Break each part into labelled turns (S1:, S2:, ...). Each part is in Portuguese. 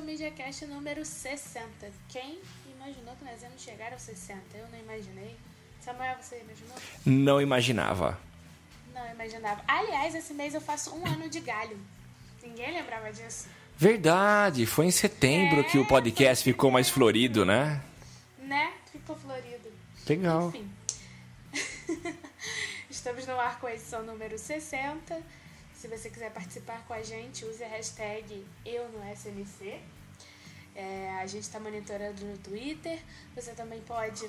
S1: O Social Media Cast número 60. Quem imaginou que nós íamos chegar aos 60? Eu não imaginei. Samuel, você imaginou?
S2: Não imaginava.
S1: Não imaginava. Aliás, esse mês eu faço um ano de galho. Ninguém lembrava disso.
S2: Verdade, foi em setembro
S1: É,
S2: que o podcast ficou mais florido, né?
S1: Né? Ficou florido.
S2: Legal.
S1: Enfim. Estamos no ar com a edição número 60. Se você quiser participar com a gente, use a hashtag eu no SMC. É, a gente está monitorando no Twitter. Você também pode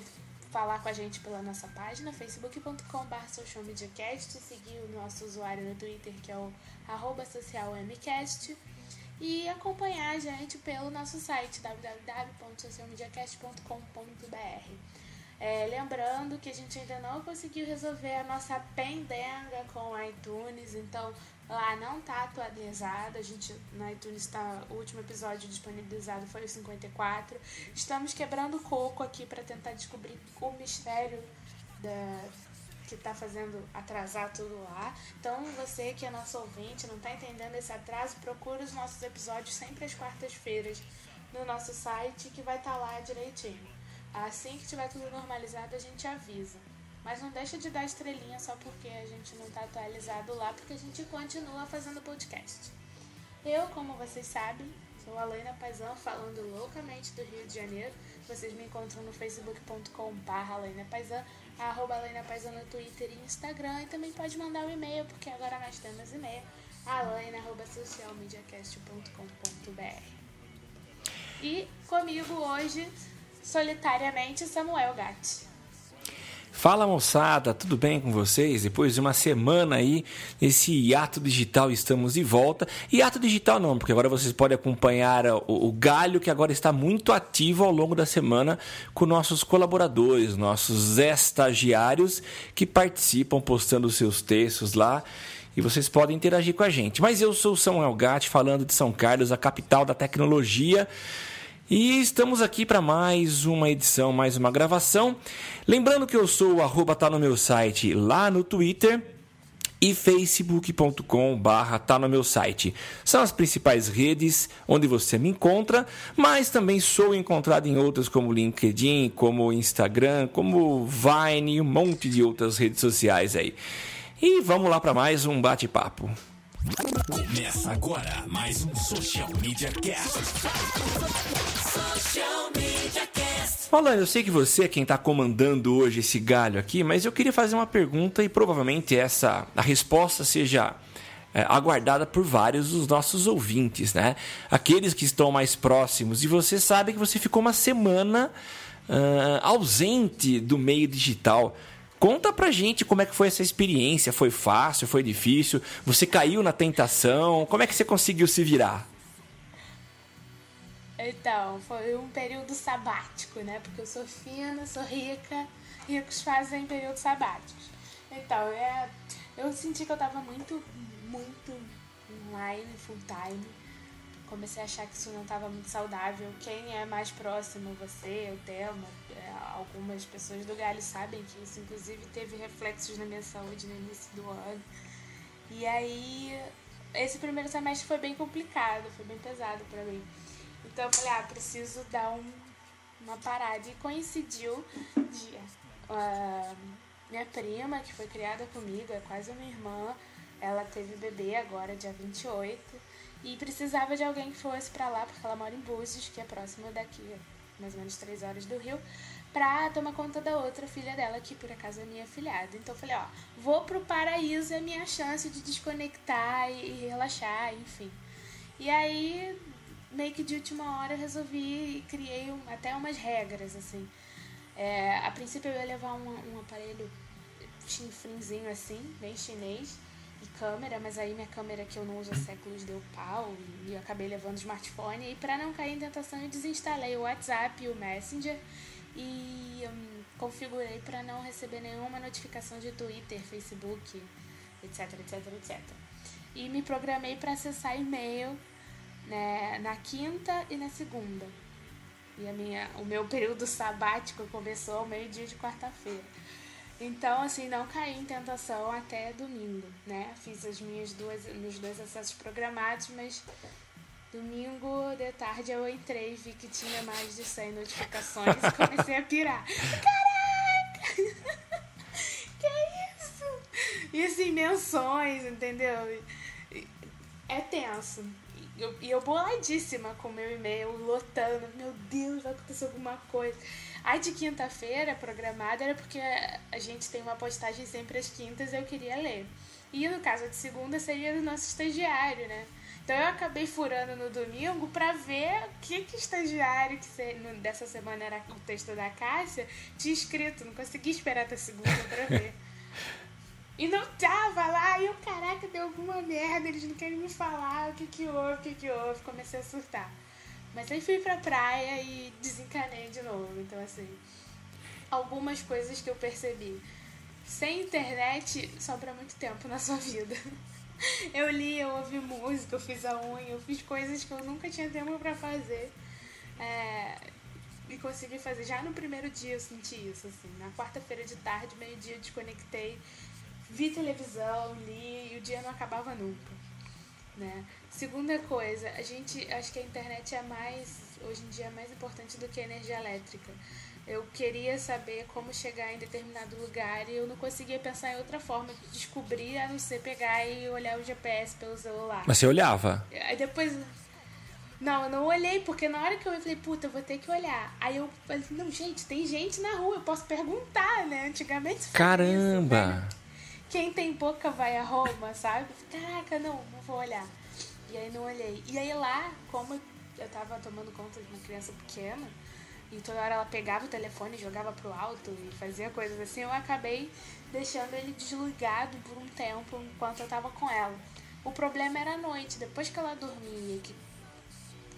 S1: falar com a gente pela nossa página, facebook.com.br socialmediacast, seguir o nosso usuário no Twitter, que é o arroba socialmcast, e acompanhar a gente pelo nosso site, www.socialmediacast.com.br. É, lembrando que a gente ainda não conseguiu resolver a nossa pendenga com o iTunes, então lá não tá atualizado. A gente no iTunes tá, o último episódio disponibilizado foi o 54. Estamos quebrando coco aqui para tentar descobrir o mistério da que tá fazendo atrasar tudo lá. Então, você que é nosso ouvinte, não tá entendendo esse atraso, procura os nossos episódios sempre às quartas-feiras no nosso site que vai estar lá direitinho. Assim que tiver tudo normalizado, a gente avisa. Mas não deixa de dar estrelinha só porque a gente não tá atualizado lá, porque a gente continua fazendo podcast. Eu, como vocês sabem, sou a Laina Paisão, falando loucamente do Rio de Janeiro. Vocês me encontram no facebook.com.br Laina Paisão, arroba Laina no Twitter e Instagram. E também pode mandar um e-mail, porque agora nós temos e-mail, alaina, arroba socialmediacast.com.br. E comigo hoje, solitariamente, Samuel Gatti.
S2: Fala moçada, tudo bem com vocês? Depois de uma semana aí, nesse hiato digital, estamos de volta. Hiato digital não, porque agora vocês podem acompanhar o, o Galho, que agora está muito ativo ao longo da semana com nossos colaboradores, nossos estagiários que participam postando seus textos lá. E vocês podem interagir com a gente. Mas eu sou o Samuel Gatti, falando de São Carlos, a capital da tecnologia. E estamos aqui para mais uma edição, mais uma gravação. Lembrando que eu sou o arroba tá no meu site lá no Twitter e facebook.com barra tá no meu site. São as principais redes onde você me encontra, mas também sou encontrado em outras como LinkedIn, como Instagram, como Vine um monte de outras redes sociais aí. E vamos lá para mais um bate-papo.
S3: Começa agora mais um Social Media Cast.
S4: Social Media Cast.
S2: Falando, eu sei que você é quem está comandando hoje esse galho aqui, mas eu queria fazer uma pergunta e provavelmente essa a resposta seja é, aguardada por vários dos nossos ouvintes, né? Aqueles que estão mais próximos. E você sabe que você ficou uma semana ah, ausente do meio digital. Conta pra gente como é que foi essa experiência. Foi fácil? Foi difícil? Você caiu na tentação? Como é que você conseguiu se virar?
S1: Então, foi um período sabático, né? Porque eu sou fina, sou rica, ricos fazem períodos sabáticos. Então, é, eu senti que eu tava muito, muito online, full time. Comecei a achar que isso não estava muito saudável. Quem é mais próximo, você, o Thelma, é, algumas pessoas do Galho sabem que isso, inclusive, teve reflexos na minha saúde no início do ano. E aí, esse primeiro semestre foi bem complicado, foi bem pesado pra mim. Então eu falei, ah, preciso dar um, uma parada. E coincidiu de ah, minha prima, que foi criada comigo, é quase uma irmã, ela teve bebê agora, dia 28, e precisava de alguém que fosse pra lá, porque ela mora em Búzios, que é próximo daqui, mais ou menos três horas do Rio, pra tomar conta da outra filha dela, que por acaso é minha filhada. Então eu falei, ó, vou pro paraíso, é minha chance de desconectar e, e relaxar, enfim. E aí, meio que de última hora, eu resolvi e criei um, até umas regras, assim. É, a princípio eu ia levar um, um aparelho chinfrinzinho assim, bem chinês, e câmera, mas aí minha câmera que eu não uso há séculos deu pau e eu acabei levando o smartphone. E para não cair em tentação, eu desinstalei o WhatsApp e o Messenger e um, configurei para não receber nenhuma notificação de Twitter, Facebook, etc, etc, etc. E me programei para acessar e-mail né, na quinta e na segunda. E a minha, o meu período sabático começou ao meio-dia de quarta-feira. Então, assim, não caí em tentação até domingo, né? Fiz as minhas duas, meus dois acessos programados, mas domingo de tarde eu entrei, vi que tinha mais de 100 notificações e comecei a pirar. Caraca! que isso? E assim, menções, entendeu? É tenso. E eu, eu boladíssima com meu e-mail, lotando. Meu Deus, vai acontecer alguma coisa. A de quinta-feira programada era porque a gente tem uma postagem sempre às quintas e eu queria ler. E no caso de segunda seria do nosso estagiário, né? Então eu acabei furando no domingo para ver o que que estagiário que dessa semana era o texto da Cássia tinha escrito. Não consegui esperar até segunda para ver. E não tava lá, e eu, caraca, deu alguma merda, eles não querem me falar o que que houve, o que que houve, comecei a surtar. Mas aí fui pra praia e desencanei de novo. Então, assim, algumas coisas que eu percebi. Sem internet, sobra muito tempo na sua vida. Eu li, eu ouvi música, eu fiz a unha, eu fiz coisas que eu nunca tinha tempo para fazer. É, e consegui fazer. Já no primeiro dia eu senti isso, assim. Na quarta-feira de tarde, meio-dia, desconectei, vi televisão, li e o dia não acabava nunca. Né? Segunda coisa, a gente acho que a internet é mais hoje em dia é mais importante do que a energia elétrica. Eu queria saber como chegar em determinado lugar e eu não conseguia pensar em outra forma de descobrir a não ser pegar e olhar o GPS pelo celular.
S2: Mas você olhava?
S1: Aí depois não, eu não olhei, porque na hora que eu falei, puta, eu vou ter que olhar. Aí eu falei, não, gente, tem gente na rua, eu posso perguntar, né? Antigamente
S2: Caramba! Isso, né?
S1: Quem tem boca vai a Roma, sabe? Caraca, não, não vou olhar. E aí não olhei. E aí lá, como eu tava tomando conta de uma criança pequena, e toda hora ela pegava o telefone, jogava pro alto e fazia coisas assim, eu acabei deixando ele desligado por um tempo enquanto eu tava com ela. O problema era a noite, depois que ela dormia, que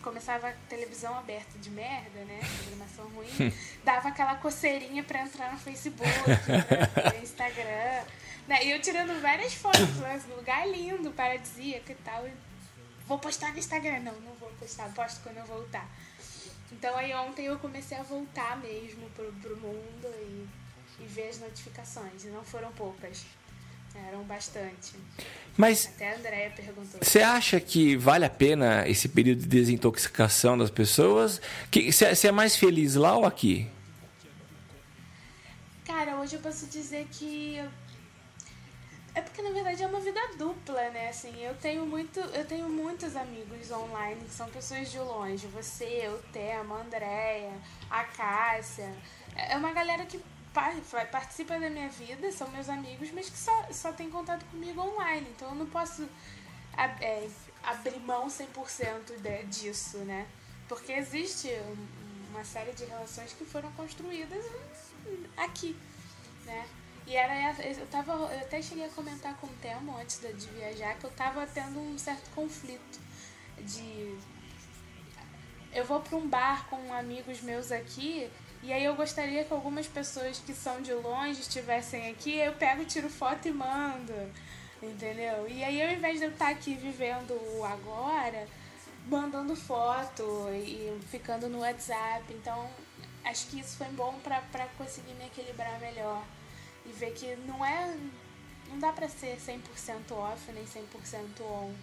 S1: começava a televisão aberta de merda, né? Programação ruim, dava aquela coceirinha pra entrar no Facebook, no Instagram. Né? E eu tirando várias fotos, né? lugar lindo, paradisíaco e tal. E vou postar no Instagram. Não, não vou postar, posto quando eu voltar. Então aí ontem eu comecei a voltar mesmo pro, pro mundo e, e ver as notificações. E não foram poucas. Eram bastante.
S2: Mas.
S1: Até a Andrea perguntou.
S2: Você acha que vale a pena esse período de desintoxicação das pessoas? Você é mais feliz lá ou aqui?
S1: Cara, hoje eu posso dizer que é porque na verdade é uma vida dupla, né? Assim, eu tenho muito, eu tenho muitos amigos online que são pessoas de longe. Você, o Tema, a Andréia, a Cássia. É uma galera que participa da minha vida, são meus amigos, mas que só, só tem contato comigo online. Então eu não posso é, abrir mão 100% de, disso, né? Porque existe uma série de relações que foram construídas aqui, né? E era eu tava. Eu até cheguei a comentar com o Temo antes de viajar que eu tava tendo um certo conflito de. Eu vou para um bar com amigos meus aqui e aí eu gostaria que algumas pessoas que são de longe estivessem aqui, eu pego, tiro foto e mando. Entendeu? E aí ao invés de eu estar aqui vivendo o agora, mandando foto e ficando no WhatsApp. Então, acho que isso foi bom para conseguir me equilibrar melhor e ver que não é. Não dá pra ser 100% off nem 100% on,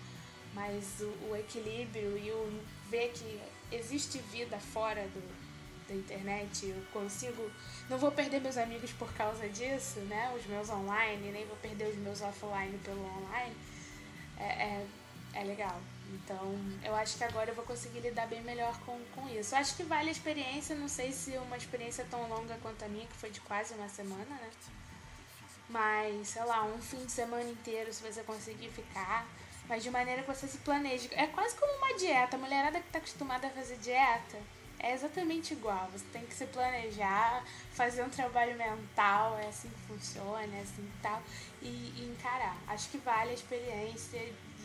S1: mas o, o, equilíbrio e o ver que existe vida fora do, da internet, eu consigo. Não vou perder meus amigos por causa disso, né? Os meus online, nem vou perder os meus offline pelo online. É, é, é legal. Então, eu acho que agora eu vou conseguir lidar bem melhor com, com isso. Eu acho que vale a experiência, não sei se uma experiência tão longa quanto a minha, que foi de quase uma semana, né? Mas, sei lá, um fim de semana inteiro, se você conseguir ficar, mas de maneira que você se planeje. É quase como uma dieta. A mulherada que tá acostumada a fazer dieta é exatamente igual. Você tem que se planejar, fazer um trabalho mental, é assim que funciona, é assim e tal, e, e encarar. Acho que vale a experiência.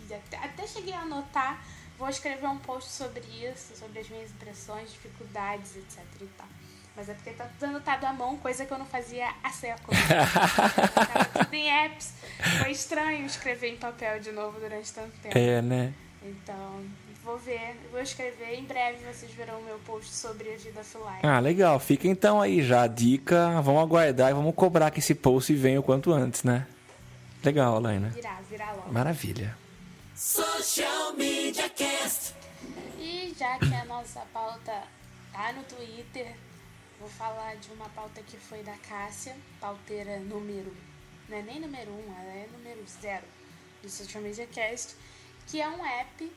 S1: Até, até cheguei a anotar, vou escrever um post sobre isso, sobre as minhas impressões, dificuldades, etc e tal. Mas é porque tá tudo anotado à mão, coisa que eu não fazia há séculos. Tava tudo em apps. Foi estranho escrever em papel de novo durante tanto tempo.
S2: É, né?
S1: Então, vou ver, vou escrever. Em breve vocês verão o meu post sobre a vida offline.
S2: Ah, legal. Fica então aí já a dica. Vamos aguardar e vamos cobrar que esse post venha o quanto antes, né? Legal, Alaina.
S1: Virá, virá logo.
S2: Maravilha.
S4: Social Media Cast.
S1: E já que a nossa pauta tá no Twitter, vou falar de uma pauta que foi da Cássia, pauteira número. Não é nem número um, ela é número zero do Social Media Cast, que é um app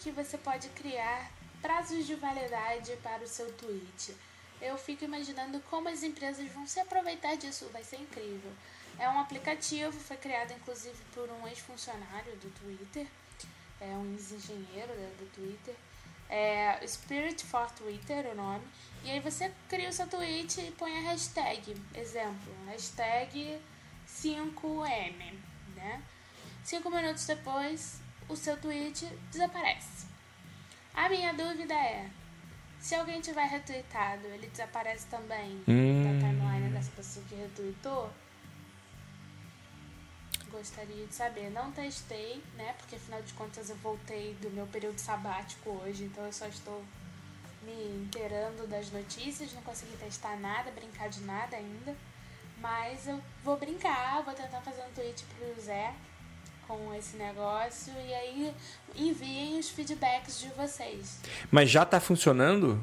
S1: que você pode criar prazos de validade para o seu tweet. Eu fico imaginando como as empresas vão se aproveitar disso, vai ser incrível. É um aplicativo, foi criado inclusive por um ex-funcionário do Twitter, é um ex-engenheiro né, do Twitter. É Spirit for Twitter o nome. E aí você cria o seu tweet e põe a hashtag. Exemplo, hashtag 5M, né? Cinco minutos depois, o seu tweet desaparece. A minha dúvida é, se alguém tiver retweetado, ele desaparece também
S2: Hum.
S1: da timeline dessa pessoa que retweetou? Gostaria de saber. Não testei, né? Porque afinal de contas eu voltei do meu período sabático hoje, então eu só estou me inteirando das notícias, não consegui testar nada, brincar de nada ainda. Mas eu vou brincar, vou tentar fazer um tweet pro Zé com esse negócio e aí enviem os feedbacks de vocês.
S2: Mas já tá funcionando?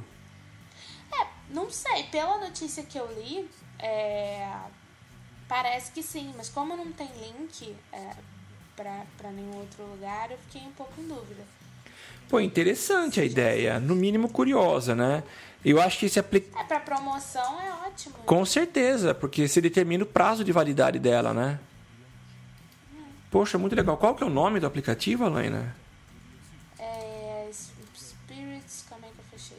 S1: É, não sei, pela notícia que eu li, é, parece que sim, mas como não tem link é, pra nenhum outro lugar, eu fiquei um pouco em dúvida.
S2: Pô, interessante a ideia. No mínimo curiosa, né? Eu acho que esse aplica...
S1: É, pra promoção é ótimo.
S2: Com certeza, porque você determina o prazo de validade dela, né? Poxa, muito legal. Qual que é o nome do aplicativo, Alaina?
S1: É, Spirits, como é que eu fechei?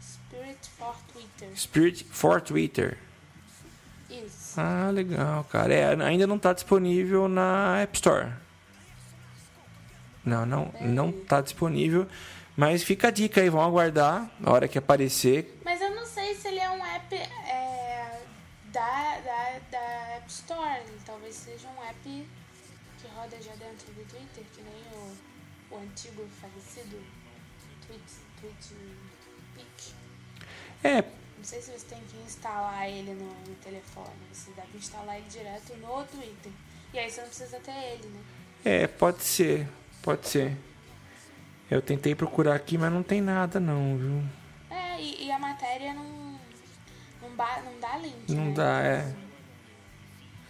S1: Spirit for Twitter.
S2: Spirit for Twitter.
S1: Isso.
S2: Ah, legal, cara. É, ainda não está disponível na App Store. Não, não, não está disponível. Mas fica a dica aí, vamos aguardar a hora que aparecer.
S1: Mas eu não sei se ele é um app é, da, da, da App Store. Talvez seja um app que roda já dentro do Twitter, que nem o, o antigo falecido Pic.
S2: É,
S1: Não sei se você tem que instalar ele no, no telefone. Você deve instalar ele direto no Twitter. E aí você não precisa ter ele, né?
S2: é, pode ser, pode ser. Eu tentei procurar aqui, mas não tem nada não, viu?
S1: É, e, e a matéria não, não, ba, não dá link,
S2: Não
S1: né?
S2: dá, é.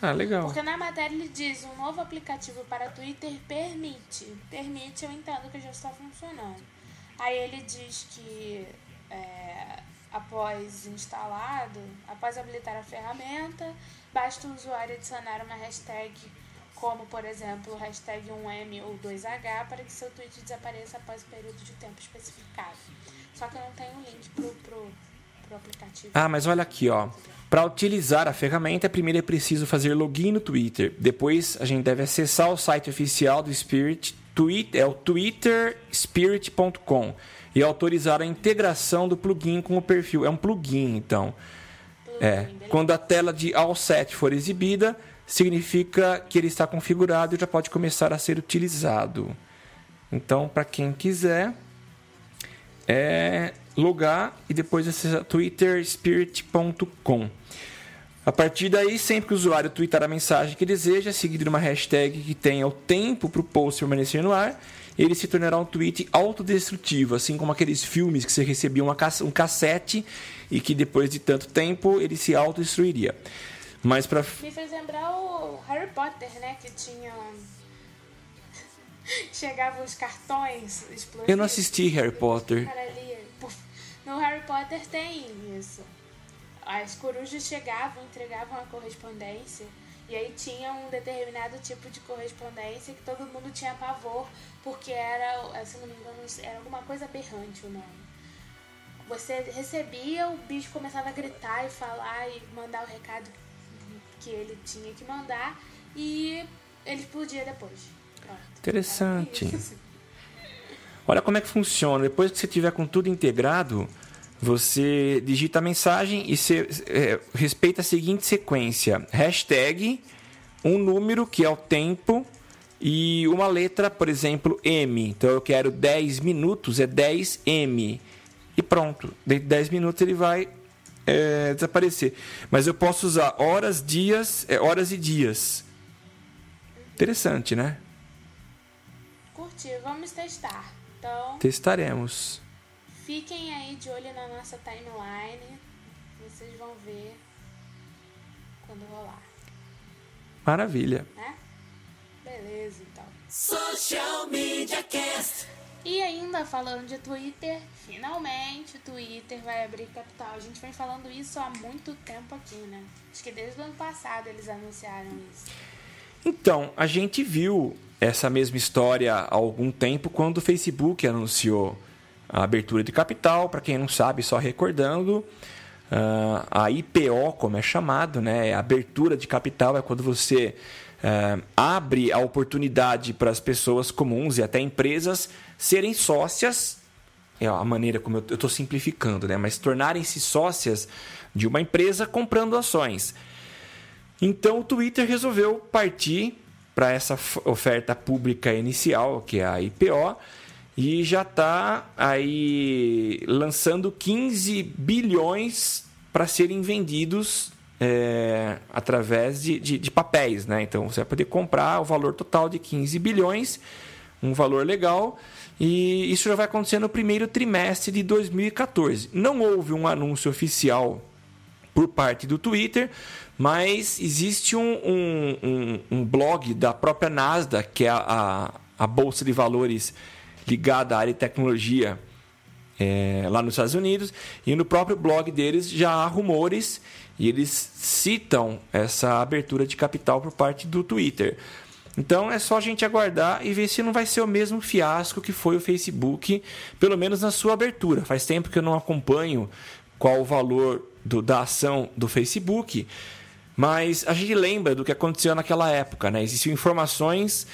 S2: Ah, legal.
S1: Porque na matéria ele diz um novo aplicativo para Twitter permite. Permite, eu entendo que já está funcionando. Aí ele diz que é, após instalado, após habilitar a ferramenta, basta o usuário adicionar uma hashtag como, por exemplo, hashtag 1M ou 2H para que seu tweet desapareça após o período de tempo especificado. Só que eu não tenho link pro, pro, pro aplicativo.
S2: Ah, mas olha aqui, ó. Para utilizar a ferramenta, primeiro é preciso fazer login no Twitter. Depois a gente deve acessar o site oficial do Spirit, tweet, é o twitterspirit.com e autorizar a integração do plugin com o perfil. É um plugin, então. É. Quando a tela de All Set for exibida, significa que ele está configurado e já pode começar a ser utilizado. Então, para quem quiser, é logar e depois acessar twitterspirit.com. A partir daí, sempre que o usuário twittar a mensagem que deseja, seguido de uma hashtag que tenha o tempo para o post permanecer no ar, ele se tornará um tweet autodestrutivo, assim como aqueles filmes que você recebia uma um cassete e que depois de tanto tempo ele se autodestruiria. Mas para
S1: Me fez lembrar o Harry Potter, né? Que tinha. chegavam os cartões explosivos.
S2: Eu não assisti Harry Potter.
S1: No Harry Potter tem isso. As corujas chegavam, entregavam a correspondência. E aí tinha um determinado tipo de correspondência que todo mundo tinha pavor, porque era, se não me engano, era alguma coisa aberrante o nome. Você recebia, o bicho começava a gritar e falar e mandar o recado que ele tinha que mandar e ele explodia depois. Pronto.
S2: Interessante. Olha como é que funciona. Depois que você tiver com tudo integrado, você digita a mensagem e você é, respeita a seguinte sequência: hashtag, um número que é o tempo e uma letra, por exemplo, M. Então eu quero 10 minutos, é 10M. E pronto. Dentro de 10 minutos ele vai é, desaparecer. Mas eu posso usar horas, dias, é, horas e dias. Interessante, né?
S1: Curti, vamos testar. Então,
S2: Testaremos.
S1: fiquem aí de olho na nossa timeline. Vocês vão ver quando rolar,
S2: Maravilha.
S1: né? Beleza, então.
S4: Social Media Cast.
S1: E ainda falando de Twitter, finalmente o Twitter vai abrir capital. A gente vem falando isso há muito tempo aqui, né? Acho que desde o ano passado eles anunciaram isso.
S2: Então, a gente viu essa mesma história há algum tempo quando o Facebook anunciou a abertura de capital. Para quem não sabe, só recordando, ah, a IPO, como é chamado, né, a abertura de capital é quando você ah, abre a oportunidade para as pessoas comuns e até empresas serem sócias é a maneira como eu estou simplificando, né? Mas tornarem-se sócias de uma empresa comprando ações. Então o Twitter resolveu partir para essa oferta pública inicial, que é a IPO, e já está aí lançando 15 bilhões para serem vendidos é, através de, de, de papéis. Né? Então você vai poder comprar o valor total de 15 bilhões, um valor legal, e isso já vai acontecer no primeiro trimestre de 2014. Não houve um anúncio oficial por parte do Twitter, mas existe um, um, um, um blog da própria Nasdaq, que é a, a, a bolsa de valores ligada à área de tecnologia é, lá nos Estados Unidos, e no próprio blog deles já há rumores e eles citam essa abertura de capital por parte do Twitter. Então é só a gente aguardar e ver se não vai ser o mesmo fiasco que foi o Facebook, pelo menos na sua abertura. Faz tempo que eu não acompanho qual o valor do- da ação do Facebook, mas a gente lembra do que aconteceu naquela época. Né? Existiam informações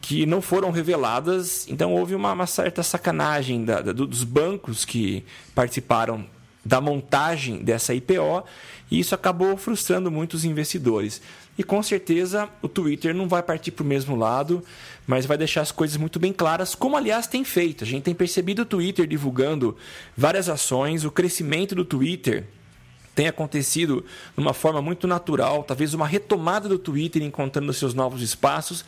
S2: que não foram reveladas, então houve uma, uma certa sacanagem da- da- dos bancos que participaram da montagem dessa IPO e isso acabou frustrando muitos investidores. E com certeza o Twitter não vai partir para o mesmo lado, mas vai deixar as coisas muito bem claras, como aliás tem feito. A gente tem percebido o Twitter divulgando várias ações, o crescimento do Twitter tem acontecido de uma forma muito natural, talvez uma retomada do Twitter encontrando seus novos espaços.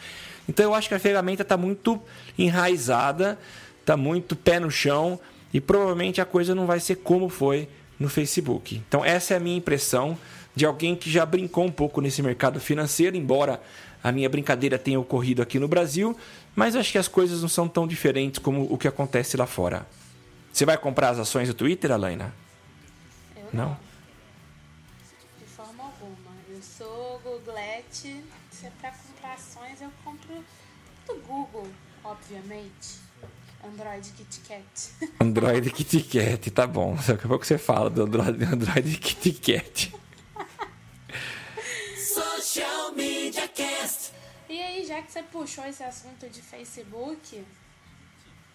S2: Então eu acho que a ferramenta está muito enraizada, está muito pé no chão e provavelmente a coisa não vai ser como foi no Facebook. Então essa é a minha impressão de alguém que já brincou um pouco nesse mercado financeiro, embora a minha brincadeira tenha ocorrido aqui no Brasil, mas acho que as coisas não são tão diferentes como o que acontece lá fora. Você vai comprar as ações do Twitter, Alaina?
S1: Eu
S2: Não?
S1: não. De forma alguma. Eu sou Googlete. Se é pra comprar ações, eu compro do Google, obviamente. Android Kit Kat.
S2: Android Kit Kat, tá bom. Daqui a pouco você fala do Android, Android Kit Kat.
S4: Social Media Cast.
S1: E aí, já que você puxou esse assunto de Facebook,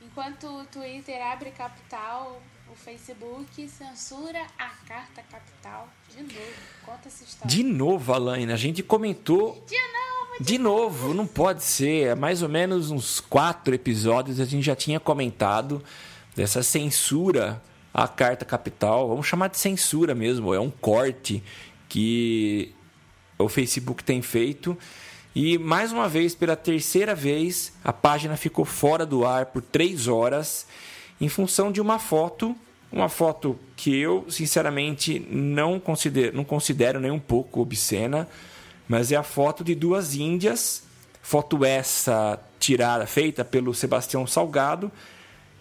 S1: enquanto o Twitter abre capital, o Facebook censura a carta capital. De novo, conta essa história.
S2: De novo, Alaina, a gente comentou
S1: De novo,
S2: de novo, não pode ser. Há mais ou menos uns quatro episódios a gente já tinha comentado dessa censura à carta capital. Vamos chamar de censura mesmo, é um corte que o Facebook tem feito. E mais uma vez, pela terceira vez, a página ficou fora do ar por três horas em função de uma foto. Uma foto que eu, sinceramente, não considero, não considero nem um pouco obscena, mas é a foto de duas índias. Foto essa tirada, feita pelo Sebastião Salgado,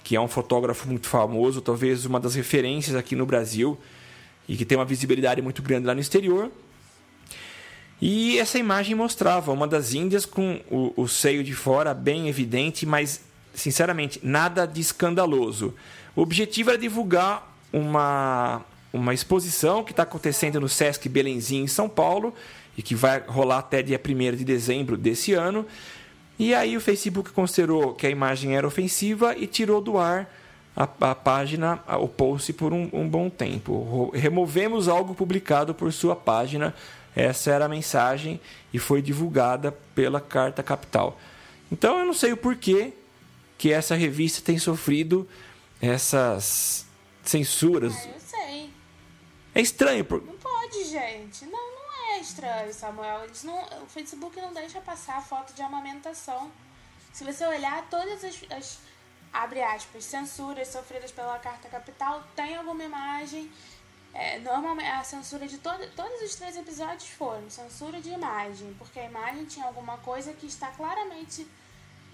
S2: que é um fotógrafo muito famoso, talvez uma das referências aqui no Brasil e que tem uma visibilidade muito grande lá no exterior. E essa imagem mostrava uma das índias com o, o seio de fora bem evidente, mas sinceramente nada de escandaloso. O objetivo era divulgar uma, uma exposição que está acontecendo no Sesc Belenzinho, em São Paulo, e que vai rolar até dia 1 de dezembro desse ano. E aí o Facebook considerou que a imagem era ofensiva e tirou do ar a, a página, o post por um, um bom tempo. Removemos algo publicado por sua página. Essa era a mensagem e foi divulgada pela Carta Capital. Então eu não sei o porquê que essa revista tem sofrido essas censuras.
S1: Ah, eu sei.
S2: É estranho. Por...
S1: Não pode, gente. Não, não é estranho, Samuel. Eles não, o Facebook não deixa passar foto de amamentação. Se você olhar todas as, as abre aspas, censuras sofridas pela Carta Capital, tem alguma imagem. É, normalmente a censura de todo, todos os três episódios foram censura de imagem, porque a imagem tinha alguma coisa que está claramente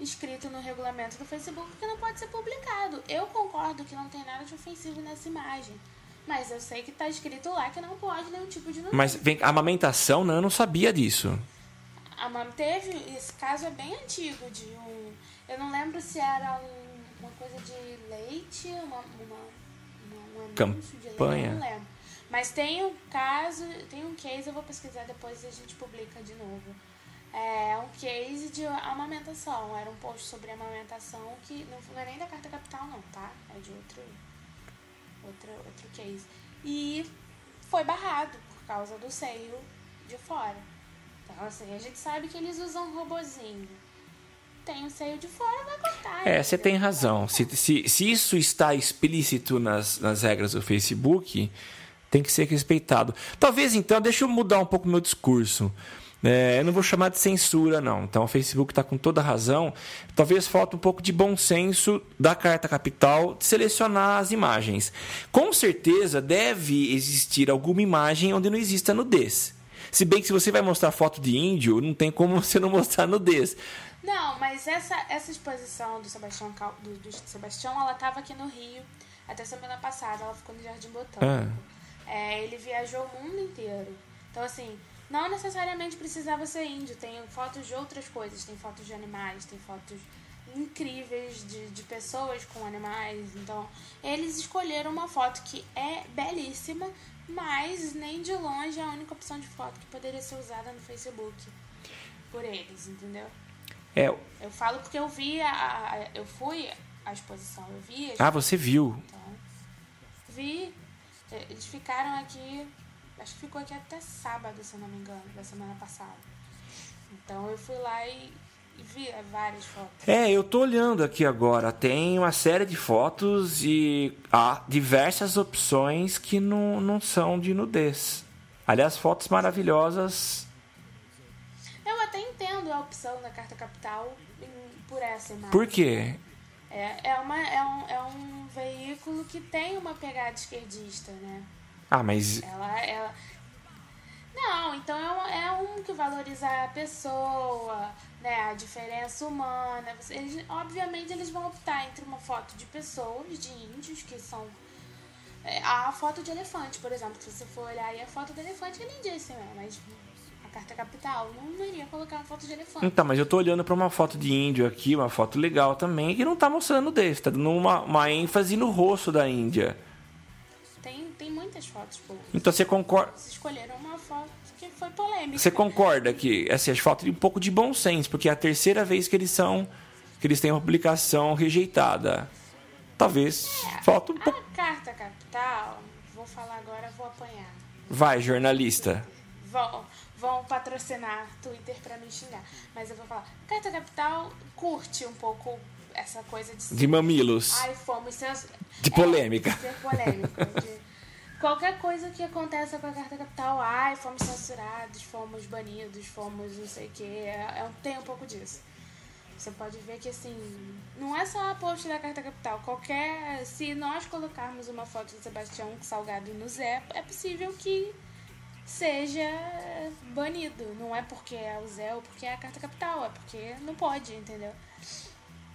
S1: escrito no regulamento do Facebook que não pode ser publicado. Eu concordo que não tem nada de ofensivo nessa imagem. Mas eu sei que está escrito lá que não pode nenhum tipo de nudez.
S2: Mas vem, a amamentação, não, eu não sabia disso.
S1: A mam teve, esse caso é bem antigo, de um. Eu não lembro se era um, uma coisa de leite, uma, uma, uma um não lembro. Mas tem um caso, tem um case, eu vou pesquisar depois e a gente publica de novo é um case de amamentação. Era um post sobre amamentação que não é nem da Carta Capital, não, tá? É de outro, outro, outro case. E foi barrado por causa do seio de fora. Então, assim, a gente sabe que eles usam robozinho. Tem o seio de fora, vai cortar.
S2: É, você tem razão. Se, se, se isso está explícito nas, nas regras do Facebook, tem que ser respeitado. Talvez então, deixa eu mudar um pouco meu discurso. É, eu não vou chamar de censura, não. Então o Facebook está com toda razão. Talvez falta um pouco de bom senso da Carta Capital de selecionar as imagens. Com certeza deve existir alguma imagem onde não exista nudez. Se bem que se você vai mostrar foto de índio, não tem como você não mostrar nudez.
S1: Não, mas essa, essa exposição do Sebastião, do, do Sebastião, ela estava aqui no Rio até semana passada. Ela ficou no Jardim Botânico. Ah. É, ele viajou o mundo inteiro. Então, assim, não necessariamente precisava ser índio, tem fotos de outras coisas, tem fotos de animais, tem fotos incríveis de, de pessoas com animais. Então, eles escolheram uma foto que é belíssima, mas nem de longe é a única opção de foto que poderia ser usada no Facebook por eles, entendeu?
S2: É.
S1: Eu falo porque eu vi a, a eu fui à exposição, eu vi.
S2: Ah, você viu?
S1: Então, vi. Eles ficaram aqui Acho que ficou aqui até sábado, se eu não me engano, da semana passada. Então eu fui lá e, e vi várias fotos.
S2: É, eu tô olhando aqui agora. Tem uma série de fotos e há diversas opções que não, não são de nudez. Aliás, fotos maravilhosas.
S1: A opção da Carta Capital por essa imagem.
S2: Por quê?
S1: É, é, uma, é, um, é um veículo que tem uma pegada esquerdista, né?
S2: Ah, mas.
S1: Ela, ela... Não, então é um, é um que valoriza a pessoa, né, a diferença humana. Eles, obviamente eles vão optar entre uma foto de pessoas, de índios, que são. É, a foto de elefante, por exemplo, se você for olhar aí a foto do elefante é lindíssima, mas carta capital não, iria colocar uma foto de elefante.
S2: Então, mas eu tô olhando para uma foto de índio aqui, uma foto legal também, que não tá mostrando desse, tá dando uma, uma ênfase no rosto da Índia
S1: muitas fotos boas.
S2: Então você concorda?
S1: Eles escolheram uma foto que foi polêmica.
S2: Você concorda que assim, as fotos de um pouco de bom senso, porque é a terceira vez que eles são que eles têm uma publicação rejeitada. Talvez é, falta um pouco.
S1: A carta capital, vou falar agora, vou apanhar.
S2: Vai, jornalista.
S1: Vão, vão patrocinar Twitter para me xingar. Mas eu vou falar. Carta Capital curte um pouco essa coisa de.
S2: De mamilos.
S1: Ai, fomos.
S2: De polêmica. É, de
S1: ser polêmico. de qualquer coisa que aconteça com a carta capital, ai, fomos censurados, fomos banidos, fomos não sei o que, é, é, tem um pouco disso. Você pode ver que assim, não é só a post da carta capital, qualquer. Se nós colocarmos uma foto do Sebastião Salgado no Zé, é possível que seja banido. Não é porque é o Zé ou porque é a carta capital, é porque não pode, entendeu?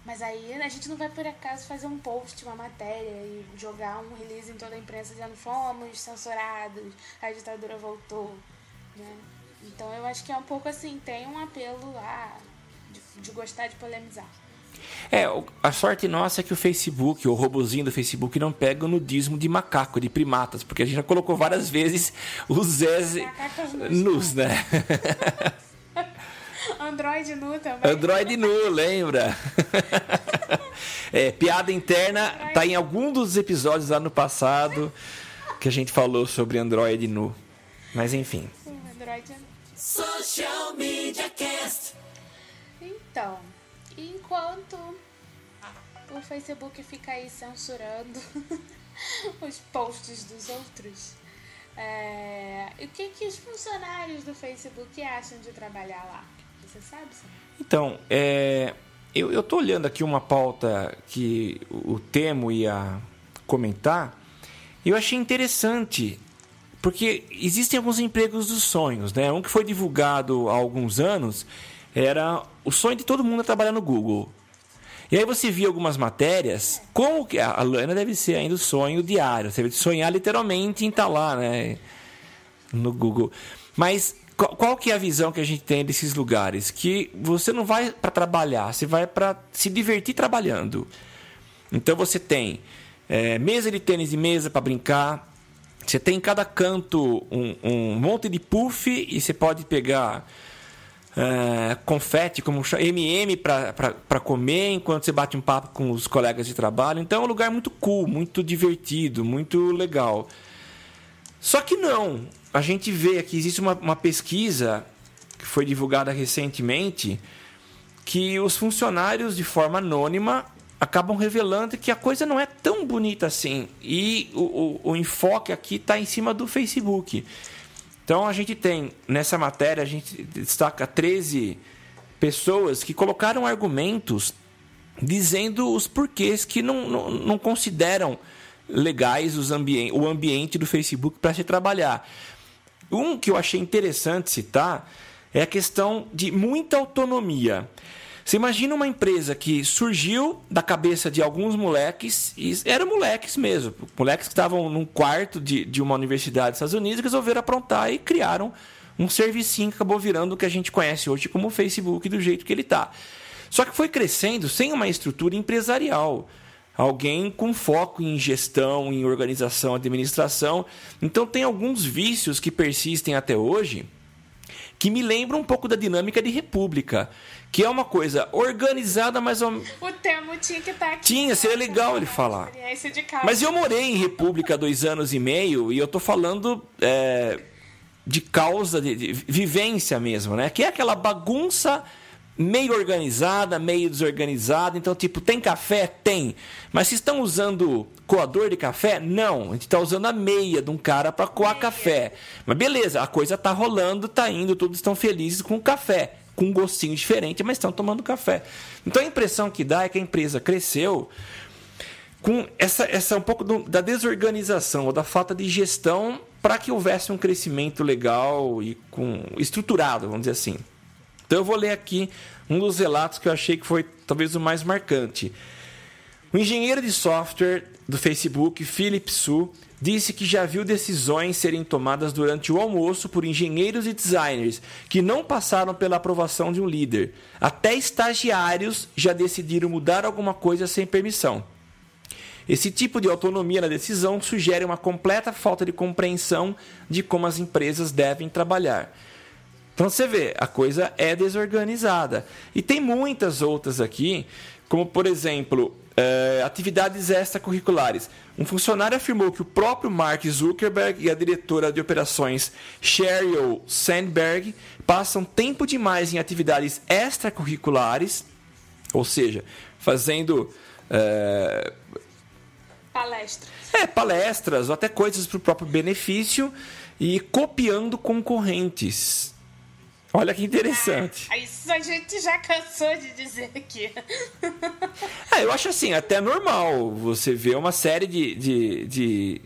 S1: Mas aí a gente não vai por acaso fazer um post, uma matéria e jogar um release em toda a imprensa dizendo fomos censurados, a ditadura voltou, né? Então eu acho que é um pouco assim, tem um apelo lá de, de gostar de polemizar.
S2: É, a sorte nossa é que o Facebook, o robozinho do Facebook, não pega o nudismo de macaco, de primatas, porque a gente já colocou várias vezes os Zés nus, né?
S1: Android nu também.
S2: Android nu, lembra? é, piada interna tá em algum dos episódios lá no passado que a gente falou sobre Android nu. Mas enfim.
S1: Android nu.
S4: Social Media Cast.
S1: Então, enquanto o Facebook fica aí censurando os posts dos outros, é, o que, que os funcionários do Facebook acham de trabalhar lá? Você sabe, Sam?
S2: Então, é, eu, tô olhando aqui uma pauta que o Temo ia comentar. Eu achei interessante, porque existem alguns empregos dos sonhos, né? Um que foi divulgado há alguns anos era o sonho de todo mundo é trabalhar no Google. E aí você via algumas matérias, como que a Lana deve ser ainda o sonho diário, você deve sonhar literalmente em estar lá, né, no Google. Mas qual, qual que é a visão que a gente tem desses lugares? Que você não vai para trabalhar, você vai para se divertir trabalhando. Então você tem é, mesa de tênis de mesa para brincar, você tem em cada canto um, um monte de puff e você pode pegar Uh, confete, como MM para comer enquanto você bate um papo com os colegas de trabalho. Então é um lugar muito cool, muito divertido, muito legal. Só que não. A gente vê aqui, existe uma, uma pesquisa que foi divulgada recentemente que os funcionários, de forma anônima, acabam revelando que a coisa não é tão bonita assim. E o, o, o enfoque aqui está em cima do Facebook. Então a gente tem, nessa matéria, a gente destaca 13 pessoas que colocaram argumentos dizendo os porquês que não, não, não consideram legais os ambi o ambiente do Facebook para se trabalhar. Um que eu achei interessante citar é a questão de muita autonomia. Você imagina uma empresa que surgiu da cabeça de alguns moleques, e eram moleques mesmo, moleques que estavam num quarto de, de uma universidade dos Estados Unidos, resolveram aprontar e criaram um servicinho que acabou virando o que a gente conhece hoje como o Facebook do jeito que ele está. Só que foi crescendo sem uma estrutura empresarial. Alguém com foco em gestão, em organização, administração. Então tem alguns vícios que persistem até hoje que me lembram um pouco da dinâmica de república que é uma coisa organizada, mas
S1: O termo tinha que estar tá aqui.
S2: Tinha, seria legal ele falar. Mas eu morei em República há dois anos e meio e eu tô falando é, de causa, de, de, vivência mesmo, né? Que é aquela bagunça meio organizada, meio desorganizada. Então, tipo, tem café? Tem. Mas se estão usando coador de café? Não. A gente está usando a meia de um cara para coar meia. café. Mas beleza, a coisa tá rolando, tá indo, todos estão felizes com o café com um gostinho diferente, mas estão tomando café. Então a impressão que dá é que a empresa cresceu com essa, essa um pouco do, da desorganização ou da falta de gestão para que houvesse um crescimento legal e com estruturado, vamos dizer assim. Então eu vou ler aqui um dos relatos que eu achei que foi talvez o mais marcante. O engenheiro de software do Facebook, Philip Su, disse que já viu decisões serem tomadas durante o almoço por engenheiros e designers que não passaram pela aprovação de um líder. Até estagiários já decidiram mudar alguma coisa sem permissão. Esse tipo de autonomia na decisão sugere uma completa falta de compreensão de como as empresas devem trabalhar. Então você vê, a coisa é desorganizada. E tem muitas outras aqui, como por exemplo, uh, atividades extracurriculares. Um funcionário afirmou que o próprio Mark Zuckerberg e a diretora de operações Sheryl Sandberg passam tempo demais em atividades extracurriculares, ou seja, fazendo. Uh,
S1: palestras.
S2: É, palestras ou até coisas para o próprio benefício e copiando concorrentes. Olha que interessante.
S1: Ah, isso a gente já cansou de dizer aqui.
S2: É, eu acho assim, até normal você ver uma série de, de, de...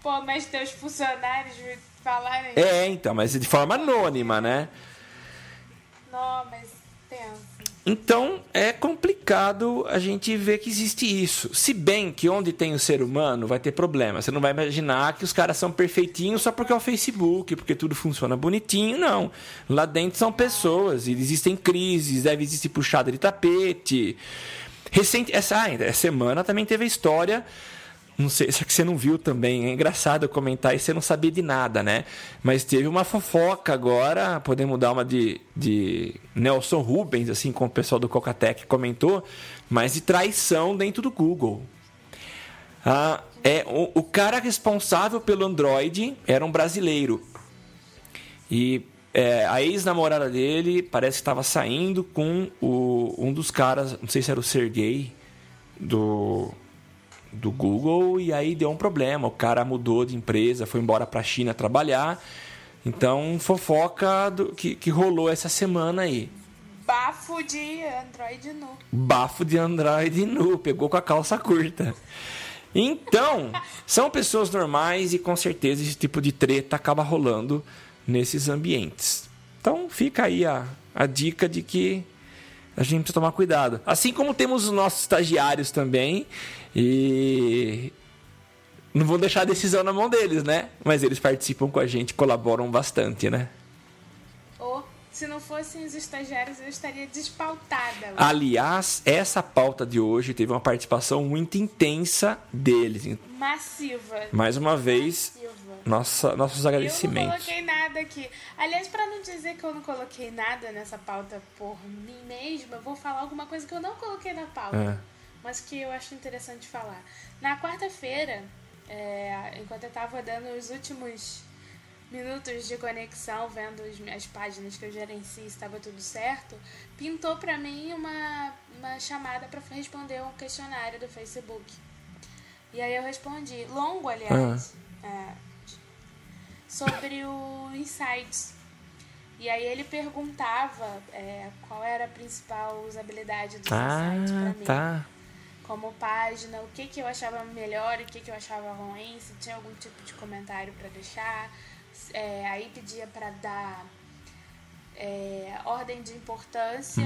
S1: Pô, mas teus funcionários falarem.
S2: É, então, mas de forma anônima, né?
S1: Não, mas pensa.
S2: Então é complicado a gente ver que existe isso. Se bem que onde tem o ser humano vai ter problema. Você não vai imaginar que os caras são perfeitinhos só porque é o Facebook, porque tudo funciona bonitinho. Não. Lá dentro são pessoas e existem crises, deve existir puxada de tapete. Recente, essa, ah, essa semana também teve a história não sei se é que você não viu também. É engraçado comentar e você não sabia de nada, né? Mas teve uma fofoca agora, podemos dar uma de, de Nelson Rubens, assim, como o pessoal do Cocatec comentou, mas de traição dentro do Google. Ah, é, o, o cara responsável pelo Android era um brasileiro. E é, a ex-namorada dele parece que estava saindo com o, um dos caras, não sei se era o Sergey, do do Google e aí deu um problema. O cara mudou de empresa, foi embora para a China trabalhar. Então, fofoca do, que, que rolou essa semana aí.
S1: Bafo de Android nu.
S2: Bafo de Android nu, pegou com a calça curta. Então, são pessoas normais e com certeza esse tipo de treta acaba rolando nesses ambientes. Então, fica aí a, a dica de que a gente precisa tomar cuidado. Assim como temos os nossos estagiários também, e não vou deixar a decisão na mão deles, né? Mas eles participam com a gente, colaboram bastante, né?
S1: Se não fossem os estagiários, eu estaria despautada.
S2: Aliás, essa pauta de hoje teve uma participação muito intensa deles.
S1: Massiva.
S2: Mais uma vez, Massiva. Nossa, nossos agradecimentos. Eu
S1: não coloquei nada aqui. Aliás, para não dizer que eu não coloquei nada nessa pauta por mim mesma, eu vou falar alguma coisa que eu não coloquei na pauta. É mas que eu acho interessante falar. Na quarta-feira, é, enquanto eu estava dando os últimos minutos de conexão, vendo as páginas que eu gerencio, estava tudo certo, pintou para mim uma, uma chamada para responder um questionário do Facebook. E aí eu respondi, longo aliás, uhum. é, sobre o Insights. E aí ele perguntava é, qual era a principal usabilidade do ah, Insights para mim. Tá como página, o que, que eu achava melhor e o que, que eu achava ruim, se tinha algum tipo de comentário para deixar. É, aí pedia para dar é, ordem de importância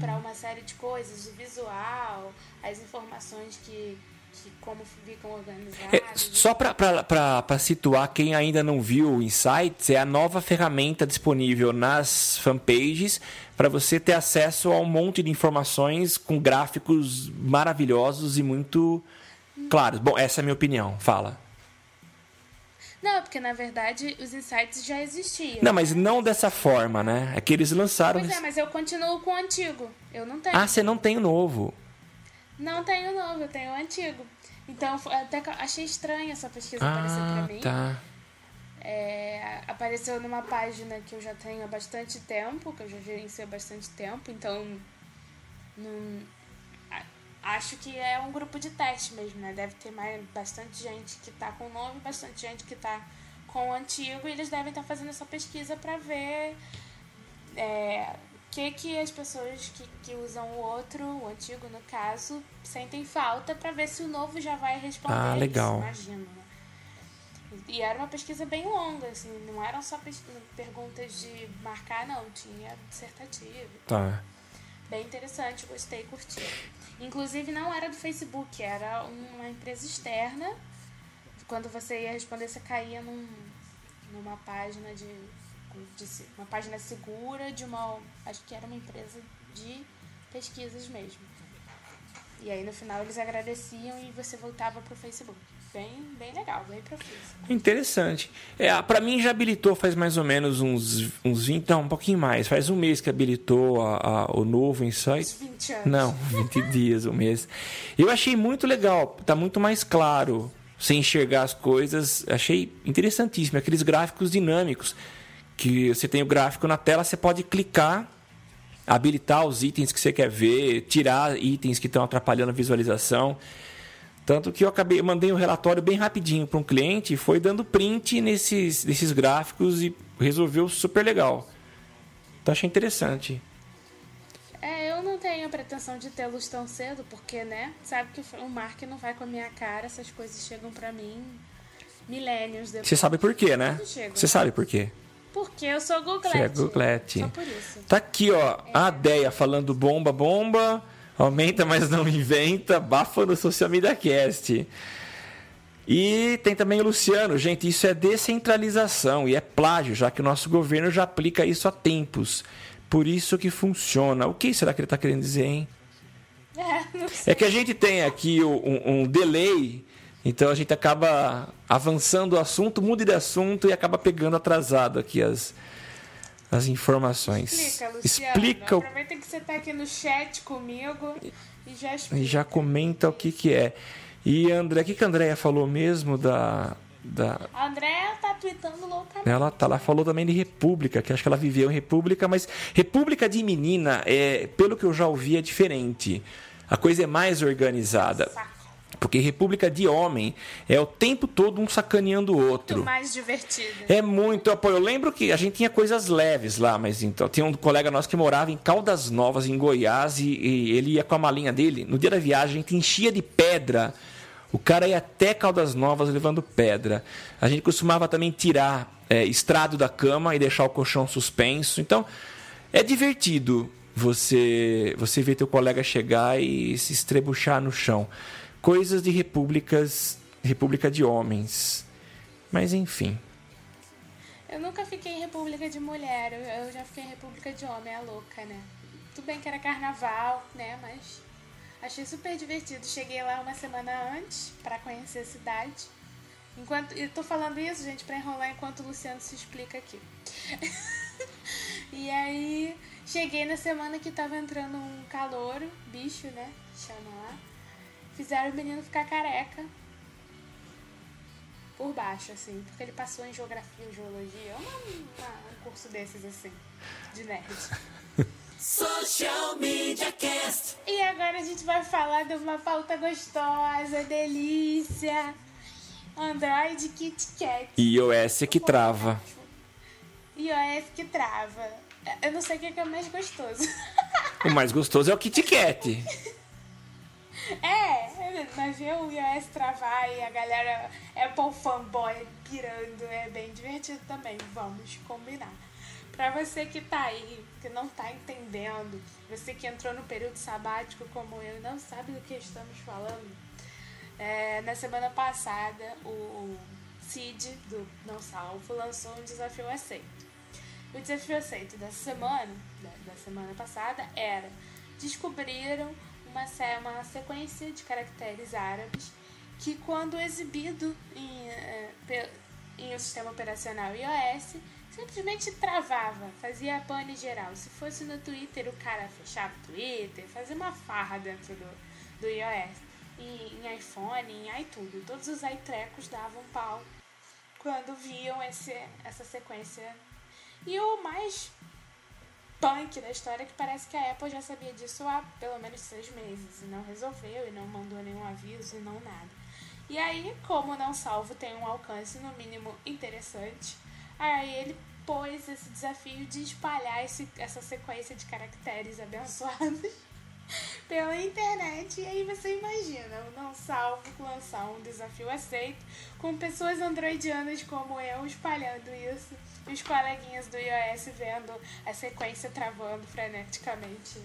S1: para uma série de coisas, o visual, as informações que, que como ficam organizadas. É,
S2: só para situar quem ainda não viu o Insights, é a nova ferramenta disponível nas fanpages para você ter acesso a um monte de informações com gráficos maravilhosos e muito claros. Bom, essa é a minha opinião. Fala.
S1: Não, porque na verdade os insights já existiam.
S2: Não, mas não dessa forma, né? É que eles lançaram.
S1: Pois é, mas eu continuo com o antigo. Eu não tenho.
S2: Ah, você não tem o novo.
S1: Não tenho o novo, eu tenho o antigo. Então, até achei estranha essa pesquisa ah, aparecer pra mim.
S2: Tá.
S1: É, apareceu numa página que eu já tenho há bastante tempo, que eu já gerencio há bastante tempo, então não, acho que é um grupo de teste mesmo, né? Deve ter mais, bastante gente que tá com o nome, bastante gente que tá com o antigo, e eles devem estar tá fazendo essa pesquisa para ver é, o que, que as pessoas que, que usam o outro, o antigo no caso, sentem falta para ver se o novo já vai responder.
S2: Ah, legal.
S1: Isso, imagino, né? E era uma pesquisa bem longa, assim, não eram só perguntas de marcar, não, tinha dissertativo.
S2: Tá.
S1: Bem interessante, gostei, curti. Inclusive não era do Facebook, era uma empresa externa. Quando você ia responder, você caía num, numa página de, de uma página segura de uma, acho que era uma empresa de pesquisas mesmo. E aí no final eles agradeciam e você voltava pro Facebook bem, bem legal, bem profício.
S2: Interessante. É, para mim já habilitou faz mais ou menos uns, uns 20, não, um pouquinho mais. Faz um mês que habilitou a, a, o novo Insight.
S1: 20 anos.
S2: Não, 20 dias, um mês. Eu achei muito legal, tá muito mais claro, sem enxergar as coisas. Achei interessantíssimo. Aqueles gráficos dinâmicos, que você tem o gráfico na tela, você pode clicar habilitar os itens que você quer ver, tirar itens que estão atrapalhando a visualização. Tanto que eu acabei, mandei um relatório bem rapidinho para um cliente e foi dando print nesses, nesses gráficos e resolveu super legal. Então achei interessante.
S1: É, eu não tenho a pretensão de tê-los tão cedo, porque, né, sabe que o Mark não vai com a minha cara, essas coisas chegam para mim milênios depois.
S2: Você sabe por quê, né? Você sabe por quê?
S1: Porque eu sou Googlete.
S2: Você é Googlete.
S1: Só por isso.
S2: Tá aqui, ó. A Deia falando bomba, bomba. Aumenta, mas não inventa. Bafa no Social Media Cast. E tem também o Luciano. Gente, isso é descentralização e é plágio, já que o nosso governo já aplica isso há tempos. Por isso que funciona. O que será que ele está querendo dizer, hein?
S1: É.
S2: É que a gente tem aqui um, um delay, então a gente acaba avançando o assunto, muda de assunto e acaba pegando atrasado aqui as, as informações.
S1: Explica, Luciano.
S2: Explica o
S1: Aproveita que você tá aqui no chat comigo e já explica.
S2: e já comenta o que, que é. E André, o que, que a Andréia falou mesmo da. da
S1: A Andréa tá tweetando loucamente.
S2: ela, tá, ela falou também de República, que acho que ela viveu em República, mas República de menina, é, pelo que eu já ouvi, é diferente. A coisa é mais organizada.
S1: Saco.
S2: Porque República de homem é o tempo todo um sacaneando o outro.
S1: Muito mais divertido.
S2: É muito apoio. Eu lembro que a gente tinha coisas leves lá, mas então tinha um colega nosso que morava em Caldas Novas, em Goiás, e, e ele ia com a malinha dele. No dia da viagem, a gente enchia de pedra. O cara ia até Caldas Novas levando pedra. A gente costumava também tirar é, estrado da cama e deixar o colchão suspenso. Então, é divertido você você ver teu colega chegar e se estrebuchar no chão. Coisas de repúblicas, república de homens. Mas enfim.
S1: Eu nunca fiquei em República de Mulher, eu, já fiquei em República de Homem, é louca, né? Tudo bem que era carnaval, né? Mas achei super divertido. Cheguei lá uma semana antes pra conhecer a cidade. Enquanto, eu tô falando isso, gente, pra enrolar enquanto o Luciano se explica aqui. e aí, cheguei na semana que tava entrando um calouro, bicho, né? Chama lá. Fizeram o menino ficar careca por baixo, assim, porque ele passou em geografia ou geologia, uma, uma- um curso desses, assim, de nerd.
S4: Social Media Cast.
S1: E agora a gente vai falar de uma pauta gostosa, delícia. Android Kit Kat.
S2: iOS que trava.
S1: iOS que trava. Eu não sei o que é mais gostoso.
S2: O mais gostoso é o Kit Kat.
S1: É, mas ver o iOS travar e a galera Apple fanboy pirando é bem divertido também, vamos combinar. Pra você que tá aí, que não tá entendendo, você que entrou no período sabático como eu e não sabe do que estamos falando, é, na semana passada o Cid do Não Salvo lançou um desafio aceito. O desafio aceito dessa semana, da, da semana passada, era descobriram uma, uma sequência de caracteres árabes que, quando exibido em, eh, em um sistema operacional iOS, simplesmente travava, fazia pane geral. Se fosse no Twitter, o cara fechava o Twitter, fazia uma farra dentro do, do iOS. E em iPhone, em iTunes, todos os iTrecos davam pau quando viam esse, essa sequência. E o mais punk da história que parece que a Apple já sabia disso há pelo menos seis meses e não resolveu e não mandou nenhum aviso e não nada. E aí, como o não salvo tem um alcance no mínimo interessante, aí ele pôs esse desafio de espalhar esse, essa sequência de caracteres abençoados pela internet. E aí você imagina o não salvo lançar um desafio aceito com pessoas androidianas como eu espalhando isso e os coleguinhas do iOS vendo a sequência travando freneticamente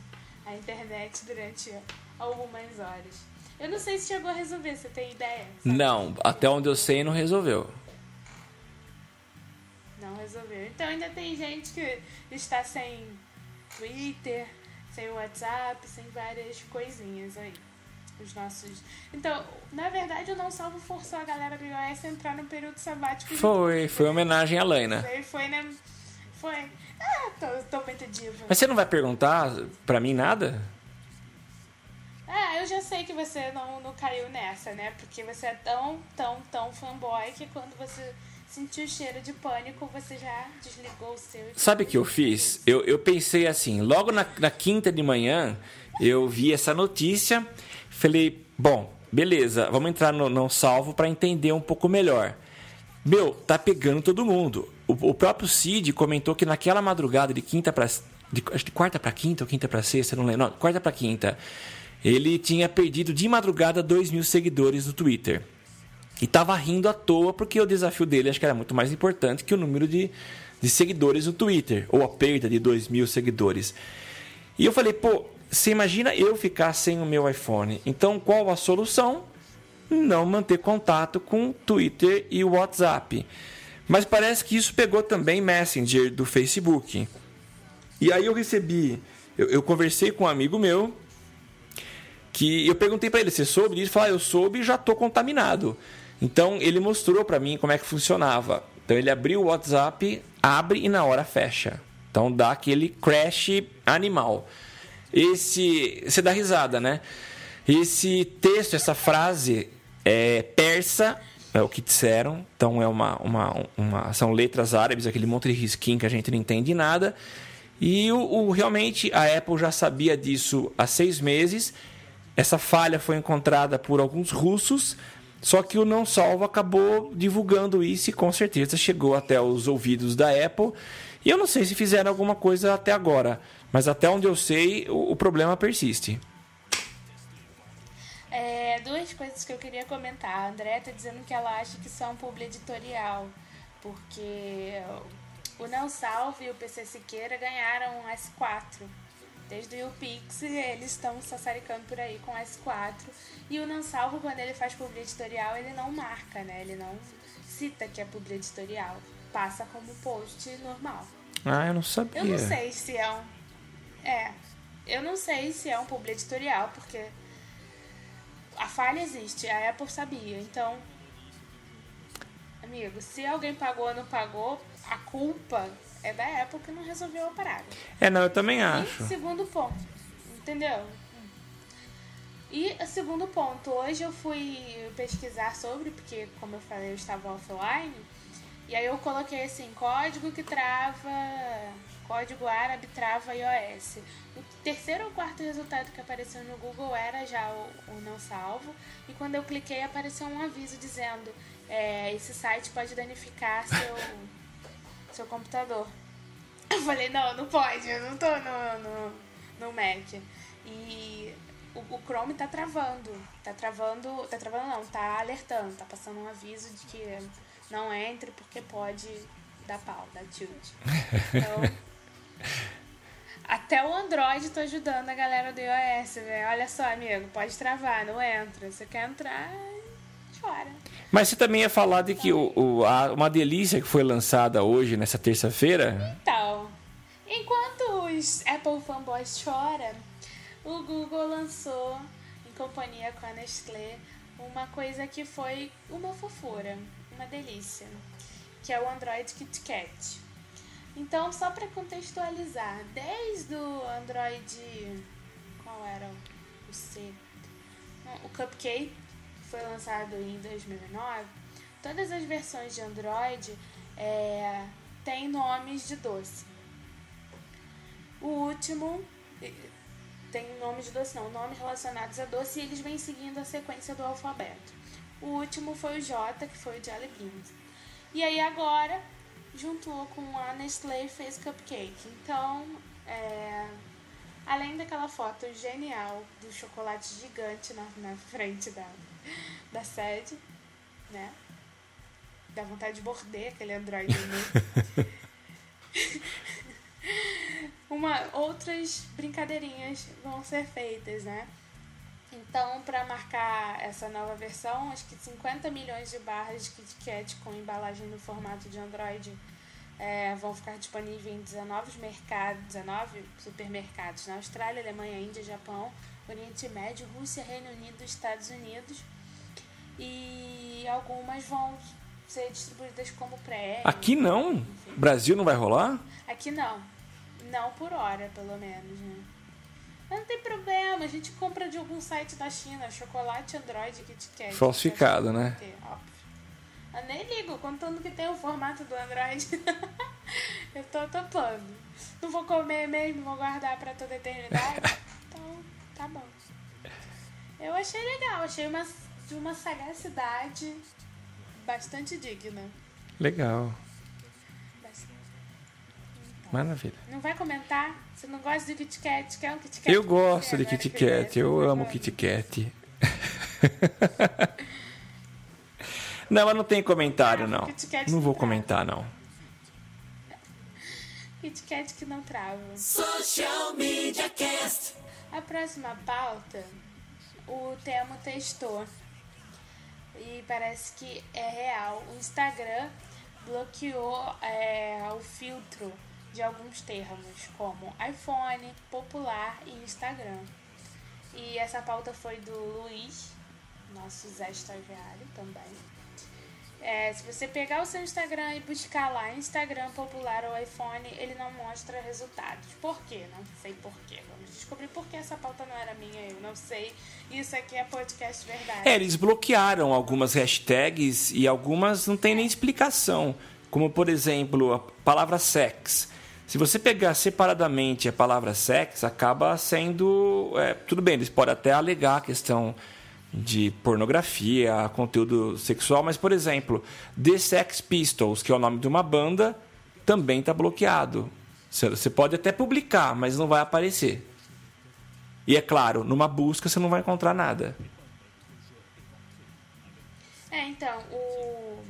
S1: a internet durante algumas horas. Eu não sei se chegou a resolver, você tem ideia? Sabe?
S2: Não, até onde eu sei não resolveu.
S1: Não resolveu. Então ainda tem gente que está sem Twitter, sem WhatsApp, sem várias coisinhas aí. Os nossos. Então, na verdade, o Não Salvo forçou a galera do iOS a entrar no período sabático.
S2: Foi, foi homenagem à Laina.
S1: Aí foi, né? Foi. Ah, tô, tô muito diva.
S2: Mas você não vai perguntar pra mim nada?
S1: Ah, eu já sei que você não, não caiu nessa, né? Porque você é tão, tão, tão fanboy que quando você sentiu o cheiro de pânico, você já desligou o seu.
S2: Sabe o que eu fiz? Eu, eu pensei assim, logo na, na quinta de manhã, eu vi essa notícia, falei, bom, beleza, vamos entrar no Não Salvo pra entender um pouco melhor. Meu, tá pegando todo mundo. O, o próprio Cid comentou que naquela madrugada de quinta para de, de quarta para quinta ou quinta para sexta, não lembro. Não, quarta para quinta. Ele tinha perdido de madrugada 2 mil seguidores no Twitter. E tava rindo à toa porque o desafio dele acho que era muito mais importante que o número de, de seguidores no Twitter, ou a perda de 2 mil seguidores. E eu falei, pô, você imagina eu ficar sem o meu iPhone? Então qual a solução? Não manter contato com Twitter e WhatsApp. Mas parece que isso pegou também Messenger do Facebook. E aí eu recebi, eu, eu conversei com um amigo meu que eu perguntei para ele, você soube Ele falou, ah, eu soube e já estou contaminado. Então ele mostrou para mim como é que funcionava. Então ele abriu o WhatsApp, abre e na hora fecha. Então dá aquele crash animal. Esse, você dá risada, né? Esse texto, essa frase é persa, é o que disseram. Então é uma, uma, uma são letras árabes, aquele monte de risquinho que a gente não entende nada. E o, o, realmente a Apple já sabia disso há seis meses. Essa falha foi encontrada por alguns russos, só que o Não Salvo acabou divulgando isso e com certeza chegou até os ouvidos da Apple. E eu não sei se fizeram alguma coisa até agora, mas até onde eu sei, o, o problema persiste.
S1: É, duas coisas que eu queria comentar. A André está dizendo que ela acha que são publi editorial, porque o Não Salve e o PC Siqueira ganharam um S4 Desde o Pix, eles estão sassaricando por aí com S4. E o Não Salvo, quando ele faz publi editorial, ele não marca, né? Ele não cita que é publi editorial. Passa como post normal.
S2: Ah, eu não sabia.
S1: Eu não sei se é um. É. Eu não sei se é um publi editorial, porque a falha existe, a Apple sabia. Então, amigo, se alguém pagou ou não pagou, a culpa é da Apple que não resolveu a parada.
S2: É, não, eu também acho.
S1: E segundo ponto, entendeu? E segundo ponto, hoje eu fui pesquisar sobre, porque como eu falei, eu estava offline, e aí eu coloquei assim, código que trava, código árabe trava iOS. O terceiro ou quarto resultado que apareceu no Google era já o, o não salvo, e quando eu cliquei apareceu um aviso dizendo, é, esse site pode danificar seu seu computador. Eu falei, não, não pode, eu não tô no, no, no Mac. E o, o, Chrome tá travando. Tá travando. Tá travando não, tá alertando, tá passando um aviso de que não entre porque pode dar pau, dar tilt. Então. Até o Android tá ajudando a galera do iOS, velho. Olha só, amigo, pode travar, não entra. Você quer entrar, chora.
S2: Mas você também ia falar de que o, o a, uma delícia que foi lançada hoje, nessa terça-feira.
S1: Então, enquanto os Apple fanboys choram, o Google lançou, em companhia com a Nestlé, uma coisa que foi uma fofura, uma delícia, que é o Android KitKat. Então, só para contextualizar, desde o Android. Qual era o C? O Cupcake foi lançado em 2009, todas as versões de Android é, têm nomes de doce. O último tem nome de doce, não, nomes relacionados a doce e eles vêm seguindo a sequência do alfabeto. O último foi o J, que foi o Jelly Beans. E aí agora juntou com a Nestlé e fez cupcake. Então, é, além daquela foto genial do chocolate gigante na, na frente da, da sede, né? Dá vontade de morder aquele Android Uma, outras brincadeirinhas vão ser feitas, né? Então, para marcar essa nova versão, acho que 50 milhões de barras de Kit Kat com embalagem no formato de Android é, vão ficar disponíveis em 19 mercados, 19 supermercados na Austrália, Alemanha, Índia, Japão, Oriente Médio, Rússia, Reino Unido, Estados Unidos. E algumas vão ser distribuídas como pré.
S2: Aqui não? Enfim. Brasil não vai rolar?
S1: Aqui não. Não por hora, pelo menos, né? Mas não tem problema, a gente compra de algum site da China, chocolate Android que te quer.
S2: Falsificado, né?
S1: Ter, óbvio. Eu nem ligo, contando que tem o formato do Android. eu tô topando. Não vou comer mesmo, vou guardar pra toda a eternidade. então, tá bom. Eu achei legal, achei uma, de uma sagacidade bastante digna.
S2: Legal. Maravilha.
S1: Não vai comentar? Você não gosta de Kit Kat? Quer um Kit Kat?
S2: Eu gosto de Kit Kat, eu amo Kit Kat. Não, mas não tem comentário, não. Não vou comentar, não.
S1: Kit Kat que não trava.
S4: Social Media Cast.
S1: A próxima pauta, o Temo testou. E parece que é real. O Instagram bloqueou é, o filtro de alguns termos, como iPhone, popular e Instagram. E essa pauta foi do Luiz, nosso Zé Estagiário também. É, se você pegar o seu Instagram e buscar lá Instagram popular ou iPhone, ele não mostra resultados. Por quê? Não sei por quê. Vamos descobrir por que essa pauta não era minha, eu não sei. Isso aqui é podcast verdade.
S2: É, eles bloquearam algumas hashtags e algumas não tem nem explicação. Como, por exemplo, a palavra sex. Se você pegar separadamente a palavra sex, acaba sendo. é, tudo bem, eles podem até alegar a questão de pornografia, conteúdo sexual, mas, por exemplo, The Sex Pistols, que é o nome de uma banda, também está bloqueado. Você pode até publicar, mas não vai aparecer. E é claro, numa busca você não vai encontrar nada.
S1: É, então, o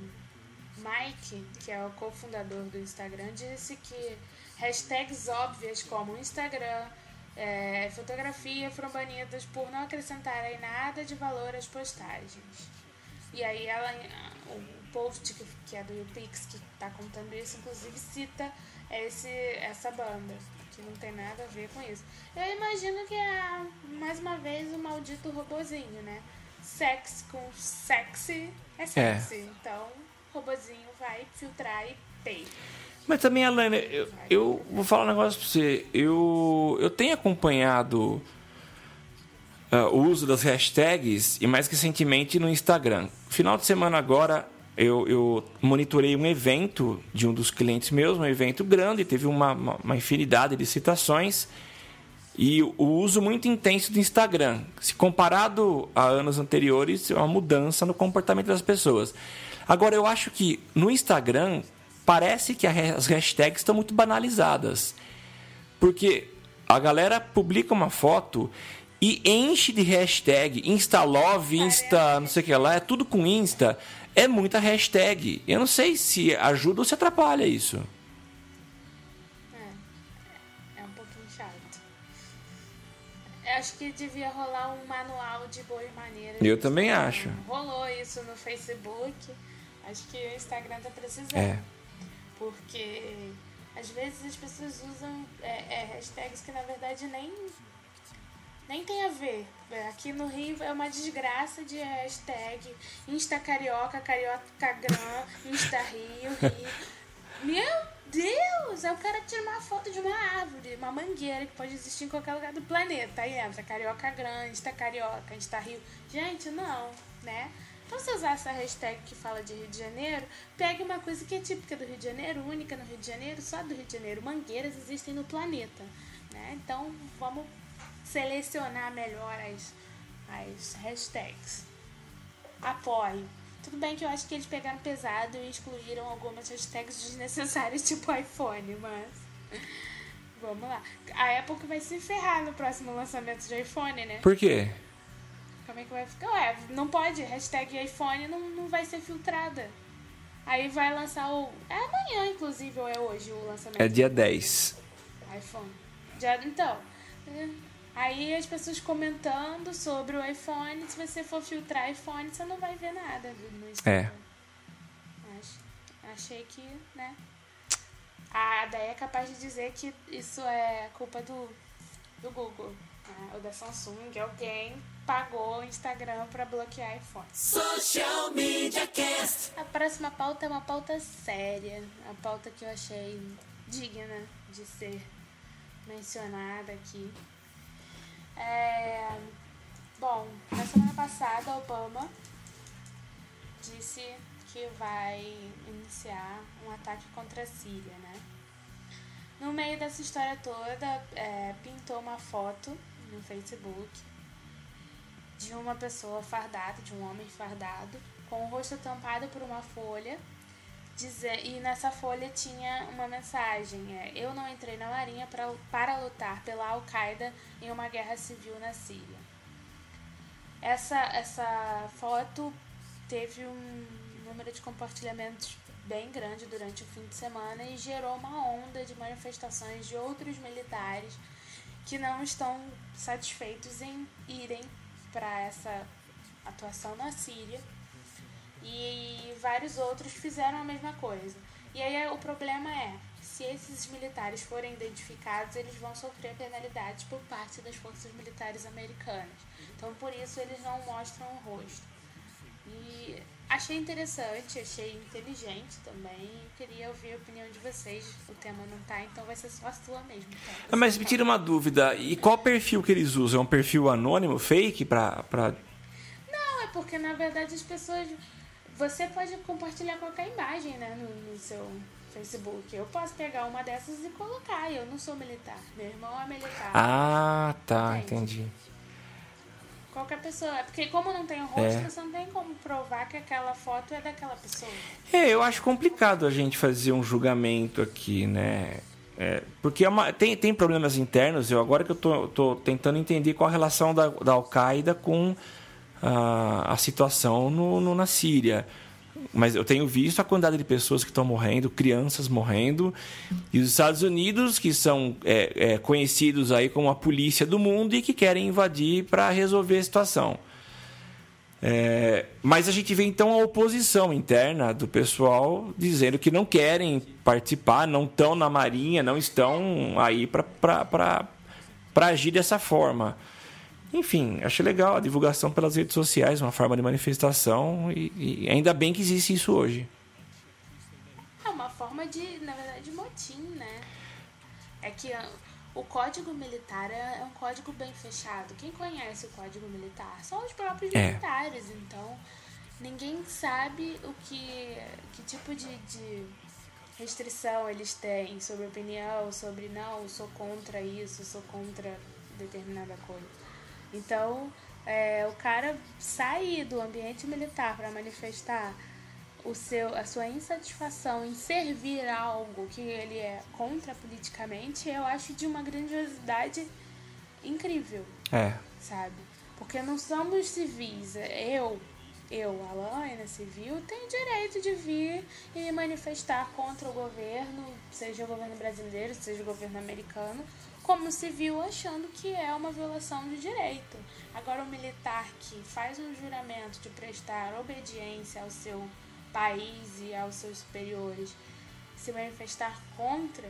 S1: Mike, que é o cofundador do Instagram, disse que hashtags óbvias como Instagram, é, fotografia foram banidas por não acrescentarem nada de valor às postagens. E aí ela, o post que, que é do YouPix, que tá contando isso, inclusive cita esse, essa banda, que não tem nada a ver com isso. Eu imagino que é, mais uma vez, o maldito robozinho, né? Sex com sexy é sexy. Então, o robozinho vai filtrar e pay.
S2: Mas também, Alana, eu, eu vou falar um negócio pra você. Eu, eu tenho acompanhado ah, o uso das hashtags e mais recentemente no Instagram. Final de semana agora eu, eu monitorei um evento de um dos clientes meus, um evento grande, teve uma, uma, uma infinidade de citações e o uso muito intenso do Instagram. Se comparado a anos anteriores, é uma mudança no comportamento das pessoas. Agora, eu acho que no Instagram parece que as hashtags estão muito banalizadas. Porque a galera publica uma foto e enche de hashtag Instalove, Insta, não sei o que lá, é tudo com Insta. É muita hashtag. Eu não sei se ajuda ou se atrapalha isso.
S1: É um pouquinho chato. Eu acho que devia rolar um manual de boas maneiras.
S2: Eu também acho.
S1: Rolou isso no Facebook. Acho que o Instagram tá precisando.
S2: É.
S1: Porque às vezes as pessoas usam é, é, hashtags que na verdade nem, nem tem a ver. Aqui no Rio é uma desgraça de hashtag Insta Carioca, Carioca Gran, Insta Rio, Rio. Meu Deus! É o cara que tira uma foto de uma árvore, uma mangueira que pode existir em qualquer lugar do planeta. Aí entra Carioca Gran, Insta Carioca, Insta Rio. Gente, não, né? Então, se usar essa hashtag que fala de Rio de Janeiro, pegue uma coisa que é típica do Rio de Janeiro, única no Rio de Janeiro, só do Rio de Janeiro. Mangueiras existem no planeta, né? Então, vamos selecionar melhor as, as hashtags. Apoio. Tudo bem que eu acho que eles pegaram pesado e excluíram algumas hashtags desnecessárias, tipo iPhone, mas. Vamos lá. A Apple vai se ferrar no próximo lançamento de iPhone, né?
S2: Por quê?
S1: Como é que vai ficar? Ué, não pode. Hashtag iPhone não, não vai ser filtrada. Aí vai lançar o. É amanhã, inclusive, ou é hoje o lançamento
S2: É dia 10.
S1: do iPhone. Já, então. é, Aí as pessoas comentando sobre o iPhone. Se você for filtrar iPhone, você não vai ver nada no Instagram.
S2: É.
S1: Acho- achei que, né? A Day é capaz de dizer que isso é culpa do, do Google. Né? Ou da Samsung. Alguém pagou o Instagram pra bloquear iPhone.
S4: Social Media Cast.
S1: A próxima pauta é uma pauta séria. A pauta que eu achei digna de ser mencionada aqui. É, Bom, na semana passada, Obama disse que vai iniciar um ataque contra a Síria, né? No meio dessa história toda, é, pintou uma foto no Facebook de uma pessoa fardada, de um homem fardado, com o rosto tampado por uma folha, dizer, e nessa folha tinha uma mensagem: é, Eu não entrei na Marinha pra, para lutar pela Al-Qaeda em uma guerra civil na Síria. Essa, essa foto teve um número de compartilhamentos bem grande durante o fim de semana e gerou uma onda de manifestações de outros militares que não estão satisfeitos em irem para essa atuação na Síria. E vários outros fizeram a mesma coisa. E aí o problema é, se esses militares forem identificados, eles vão sofrer penalidades por parte das forças militares americanas. Então por isso eles não mostram o rosto. E achei interessante, achei inteligente também. Queria ouvir a opinião de vocês. O tema não tá, então vai ser só a sua mesmo. Tá?
S2: Ah, Mas me tira uma dúvida, e qual perfil que eles usam? É um perfil anônimo, fake, pra... pra...
S1: Não, é porque na verdade as pessoas. Você pode compartilhar qualquer imagem, né, no, no seu Facebook. Eu posso pegar uma dessas e colocar. Eu não sou militar. Meu irmão é militar.
S2: Ah, tá,
S1: Entende?
S2: entendi.
S1: Qualquer pessoa. É porque como não tem o rosto,
S2: É.
S1: você não tem como provar que aquela foto é daquela pessoa.
S2: É, eu acho complicado a gente fazer um julgamento aqui, né? É, porque é uma- tem, tem problemas internos. Eu agora que eu tô, tô tentando entender qual a relação da, da Al-Qaeda com a, a situação no, no- na Síria. Mas eu tenho visto a quantidade de pessoas que estão morrendo, crianças morrendo, e os Estados Unidos, que são é, é, conhecidos aí como a polícia do mundo e que querem invadir para resolver a situação. É, mas a gente vê então a oposição interna do pessoal dizendo que não querem participar, não estão na Marinha, não estão aí para agir dessa forma. Enfim, achei legal a divulgação pelas redes sociais, uma forma de manifestação, e, e ainda bem que existe isso hoje.
S1: É uma forma de, na verdade, de motim, né? É que o código militar é é um código bem fechado. Quem conhece o código militar são os próprios
S2: É.
S1: militares. Então, ninguém sabe o que, que tipo de, de restrição eles têm sobre opinião, sobre não, sou contra isso, sou contra determinada coisa. Então, é, o cara sair do ambiente militar para manifestar o seu, a sua insatisfação em servir algo que ele é contra politicamente, eu acho de uma grandiosidade incrível,
S2: É.
S1: sabe? Porque não somos civis. Eu, eu, Alana, civil, tenho direito de vir e me manifestar contra o governo, seja o governo brasileiro, seja o governo americano, como civil achando que é uma violação de direito. Agora, o militar que faz um juramento de prestar obediência ao seu país e aos seus superiores, se manifestar contra,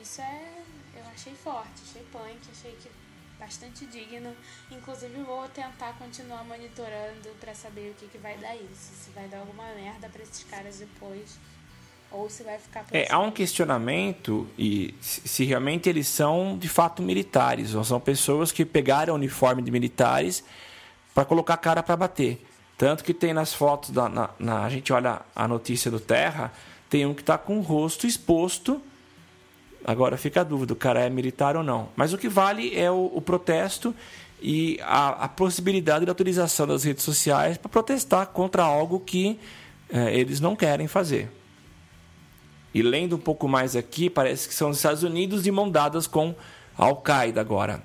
S1: isso é. Eu achei forte, achei punk, achei que bastante digno. Inclusive, vou tentar continuar monitorando pra saber o que, que vai dar isso. Se vai dar alguma merda pra esses caras depois. Ou se vai ficar
S2: É, há um questionamento e se se realmente eles são de fato militares, ou são pessoas que pegaram o uniforme de militares para colocar a cara para bater. Tanto que tem nas fotos, da, na, na- a gente olha a notícia do Terra, tem um que está com o rosto exposto. Agora fica a dúvida, o cara é militar ou não. Mas o que vale é o, o protesto e a, a possibilidade da utilização das redes sociais para protestar contra algo que eh, eles não querem fazer. E lendo um pouco mais aqui, parece que são os Estados Unidos de mão dadas com a Al-Qaeda agora.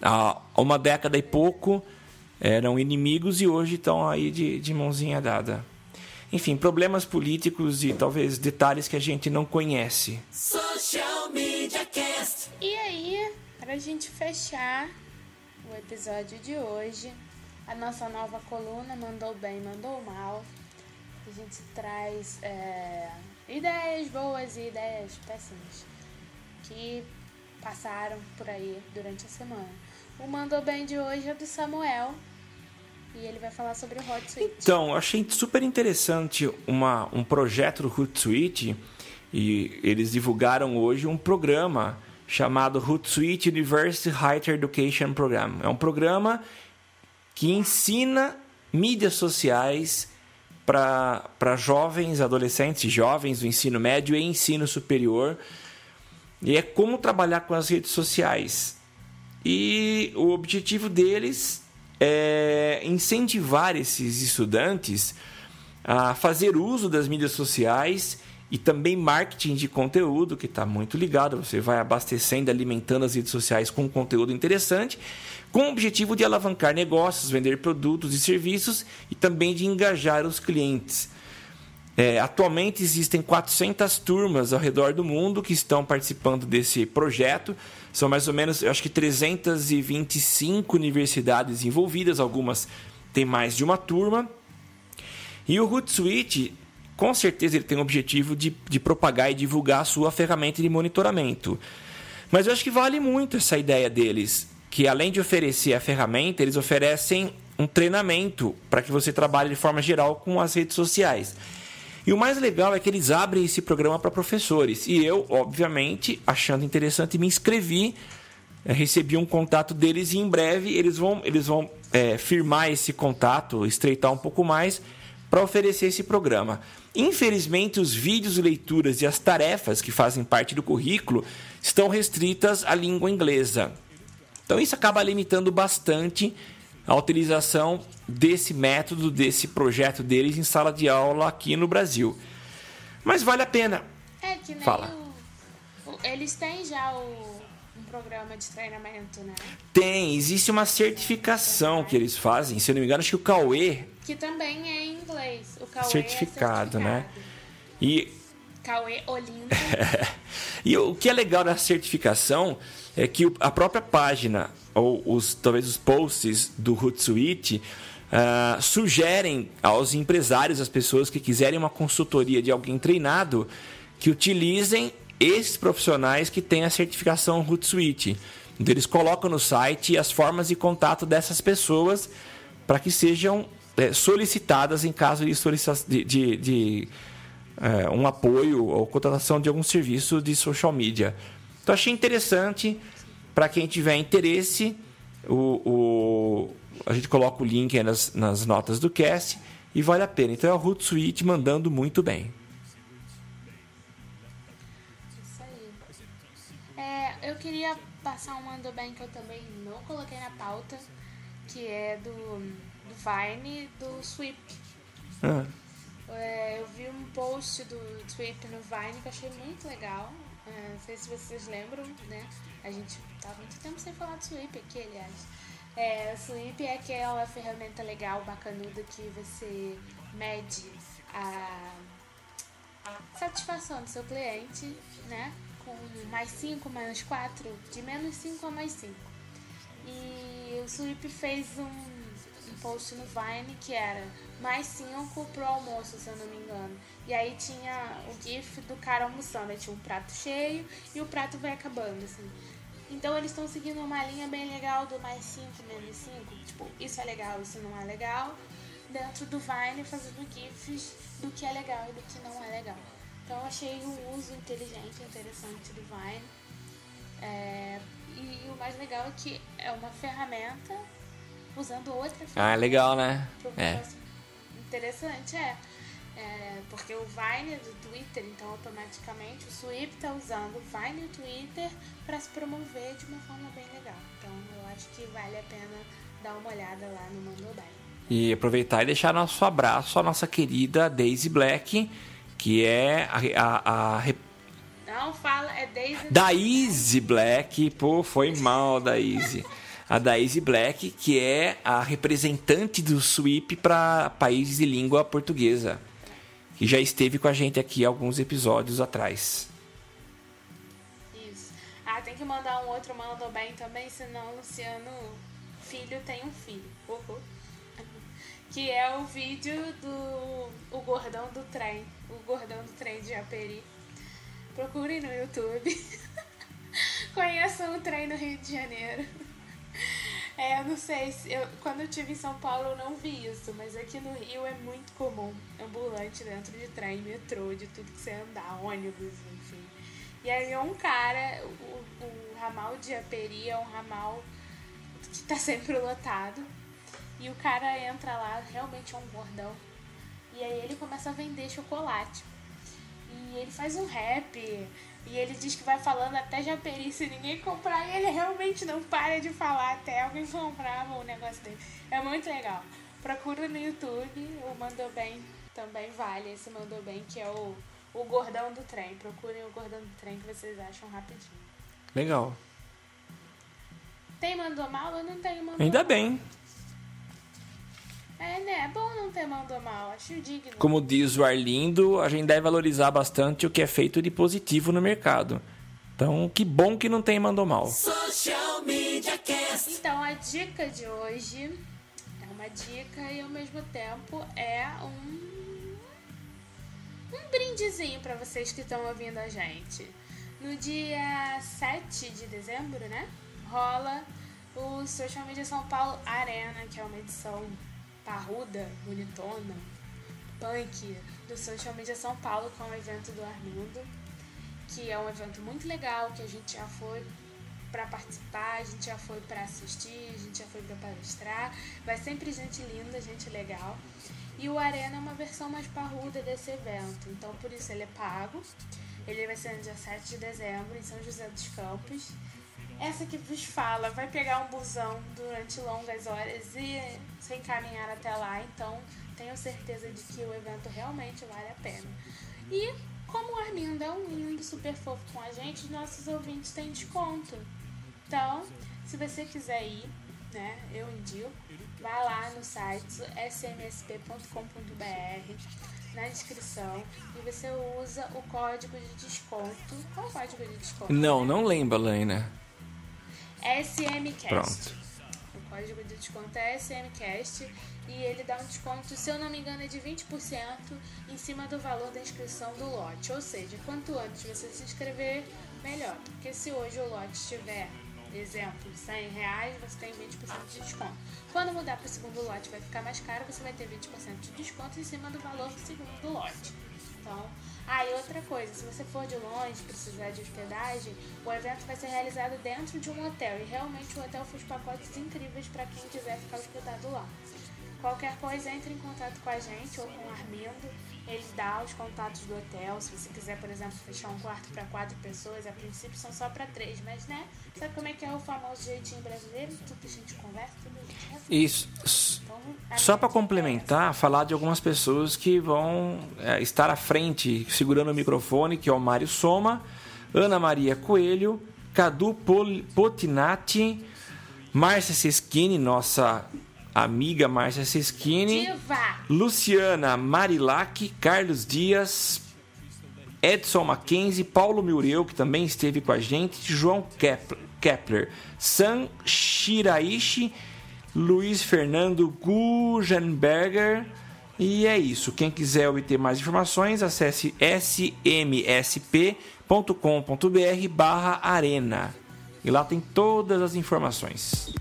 S2: Há uma década e pouco eram inimigos e hoje estão aí de, de mãozinha dada. Enfim, problemas políticos e talvez detalhes que a gente não conhece.
S4: Social Media Cast.
S1: E aí, pra gente fechar o episódio de hoje, a nossa nova coluna Mandou Bem, Mandou Mal. A gente traz é, ideias boas e ideias péssimas que passaram por aí durante a semana. O Mandou Bem de hoje é do Samuel e ele vai falar sobre o Hot Suite.
S2: Então, eu achei super interessante uma, um projeto do Hootsuite e eles divulgaram hoje um programa chamado Hootsuite University Higher Education Program. É um programa que ensina mídias sociais para jovens, adolescentes, jovens do ensino médio e ensino superior. E é como trabalhar com as redes sociais. E o objetivo deles é incentivar esses estudantes a fazer uso das mídias sociais e também marketing de conteúdo, que está muito ligado. Você vai abastecendo, alimentando as redes sociais com conteúdo interessante, com o objetivo de alavancar negócios, vender produtos e serviços e também de engajar os clientes. É, atualmente existem 400 turmas ao redor do mundo que estão participando desse projeto. São mais ou menos, eu acho que 325 universidades envolvidas, algumas têm mais de uma turma. E o Hootsuite, com certeza, ele tem o objetivo de, de propagar e divulgar a sua ferramenta de monitoramento. Mas eu acho que vale muito essa ideia deles, que além de oferecer a ferramenta, eles oferecem um treinamento para que você trabalhe de forma geral com as redes sociais. E o mais legal é que eles abrem esse programa para professores. E eu, obviamente, achando interessante, me inscrevi, eh, recebi um contato deles e em breve eles vão, eles vão é, firmar esse contato, estreitar um pouco mais para oferecer esse programa. Infelizmente, os vídeos, leituras e as tarefas que fazem parte do currículo estão restritas à língua inglesa. Então, isso acaba limitando bastante a utilização desse método, desse projeto deles em sala de aula aqui no Brasil. Mas vale a pena.
S1: É que nem
S2: Fala.
S1: o- eles têm já o, um programa de treinamento, né?
S2: Tem, existe uma certificação que eles fazem, se eu não me engano, acho que o Cauê
S1: Que também é em inglês. O Cauê
S2: certificado,
S1: é
S2: né?
S1: certificado.
S2: E
S1: Cauê Olinda.
S2: E o que é legal da certificação é que a própria página, ou os, talvez os posts do Hootsuite, ah, sugerem aos empresários, às pessoas que quiserem uma consultoria de alguém treinado, que utilizem esses profissionais que têm a certificação Hootsuite. Então, eles colocam no site as formas de contato dessas pessoas para que sejam eh, solicitadas em caso de, solicita- de- de- de é, um apoio ou contratação de algum serviço de social media. Então achei interessante para quem tiver interesse, o, o- a gente coloca o link aí nas, nas notas do cast e vale a pena. Então é o Hootsuite mandando muito bem.
S1: Isso aí. É, eu queria passar um mando bem que eu também não coloquei na pauta, que é do, do Vine do Sweep.
S2: Ah,
S1: É, eu vi um post do Sweep no Vine que achei muito legal. É, não sei se vocês lembram, né? A gente tá há muito tempo sem falar do Sweep aqui, aliás. É, o Sweep é aquela ferramenta legal, bacanuda, que você mede a satisfação do seu cliente, né? Com mais 5, menos 4, de menos 5 a mais 5. E o Sweep fez um, um post no Vine que era mais 5 pro almoço, se eu não me engano. E aí tinha o GIF do cara almoçando, aí tinha um prato cheio e o prato vai acabando, assim. Então eles estão seguindo uma linha bem legal do mais 5, menos 5. Tipo, isso é legal, isso não é legal. Dentro do Vine fazendo GIFs do que é legal e do que não é legal. Então eu achei um uso inteligente e interessante do Vine. É, e, o mais legal é que é uma ferramenta usando outra ferramenta.
S2: Ah, legal, né? É.
S1: Interessante, é. É, Porque o Vine é do Twitter, então automaticamente o Sweep tá usando o Vine e o Twitter para se promover de uma forma bem legal. Então eu acho que vale a pena dar uma olhada lá no Mandou Bem.
S2: E aproveitar e deixar nosso abraço à nossa querida Daisy Black, que é a, a, a
S1: Não fala, é Daisy.
S2: Daisy Black, pô, foi mal, Daisy. A Daisy Black, que é a representante do SWIP para países de língua portuguesa, que já esteve com a gente aqui alguns episódios atrás.
S1: Isso. Ah, tem que mandar um outro Mandou Bem também, senão o Luciano Filho tem um filho. Uhul. Que é o vídeo do o gordão do trem. O gordão do trem de Japeri. Procurem no YouTube. Conheçam o trem no Rio de Janeiro. É, eu não sei se. Eu, quando eu estive em São Paulo eu não vi isso, mas aqui no Rio é muito comum. Ambulante dentro de trem, metrô, de tudo que você andar, ônibus, enfim. E aí um cara, o, o ramal de Japeri é um ramal que tá sempre lotado. E o cara entra lá, realmente é um gordão. E aí ele começa a vender chocolate. E ele faz um rap. E ele diz que vai falando até Japeri se ninguém comprar. E ele realmente não para de falar até alguém comprar o negócio dele. É muito legal. Procura no YouTube. O Mandou Bem também vale. Esse Mandou Bem que é o, o Gordão do Trem. Procurem o Gordão do Trem que vocês acham rapidinho.
S2: Legal.
S1: Tem Mandomal ou não tem Mandomal?
S2: Ainda bem.
S1: É, né? É bom não ter Mandomal. Acho digno.
S2: Como diz o Arlindo, a gente deve valorizar bastante o que é feito de positivo no mercado. Então, que bom que não tem mandou mal.
S4: Social Media Cast.
S1: Então, a dica de hoje é uma dica e ao mesmo tempo é um um brindezinho para vocês que estão ouvindo a gente. No dia 7 de dezembro, né? Rola o Social Media São Paulo Arena, que é uma edição parruda, bonitona, punk do Social Media São Paulo com o evento do Armindo, que é um evento muito legal, que a gente já foi para participar, a gente já foi para assistir, a gente já foi para palestrar. Vai sempre gente linda, gente legal. E o Arena é uma versão mais parruda desse evento, então por isso ele é pago. Ele vai ser no dia 7 de dezembro em São José dos Campos. Essa que vos fala vai pegar um busão durante longas horas e se encaminhar até lá, então tenho certeza de que o evento realmente vale a pena. E como o Armindo é um lindo, super fofo com a gente, nossos ouvintes têm desconto. Então, se você quiser ir, né, eu indico, vai lá no site smsp.com.br na descrição e você usa o código de desconto. Qual é o código de desconto?
S2: Não, não lembra, Laina.
S1: SMCast.
S2: Pronto.
S1: O código de desconto é SMCast e ele dá um desconto, se eu não me engano, é de 20% em cima do valor da inscrição do lote. Ou seja, quanto antes você se inscrever, melhor. Porque se hoje o lote estiver, exemplo, 100 reais, você tem 20% de desconto. Quando mudar para o segundo lote vai ficar mais caro, você vai ter 20% de desconto em cima do valor do segundo lote. Então, ah, e outra coisa, se você for de longe, precisar de hospedagem, o evento vai ser realizado dentro de um hotel e realmente o hotel fez pacotes incríveis para quem quiser ficar hospedado lá. Qualquer coisa, entre em contato com a gente ou com o Armindo. Ele dá os contatos do hotel. Se você quiser, por exemplo, fechar um quarto para quatro pessoas, a princípio são só para três, mas né? Sabe como é que é o famoso jeitinho brasileiro? Tudo a gente conversa, tudo resolve.
S2: Isso.
S1: Então, a
S2: Só para complementar, falar de algumas pessoas que vão é, estar à frente, segurando o microfone, que é o Mário Soma, Ana Maria Coelho, Cadu Pol- Potinati, Márcia Seschini, nossa amiga Márcia Seschini! Luciana Marilac, Carlos Dias, Edson Mackenzie, Paulo Miureu, que também esteve com a gente, João Kep- Kepler, Sam Shiraishi, Luiz Fernando Gugenberger. E é isso. Quem quiser obter mais informações, acesse smsp.com.br barra arena. E lá tem todas as informações.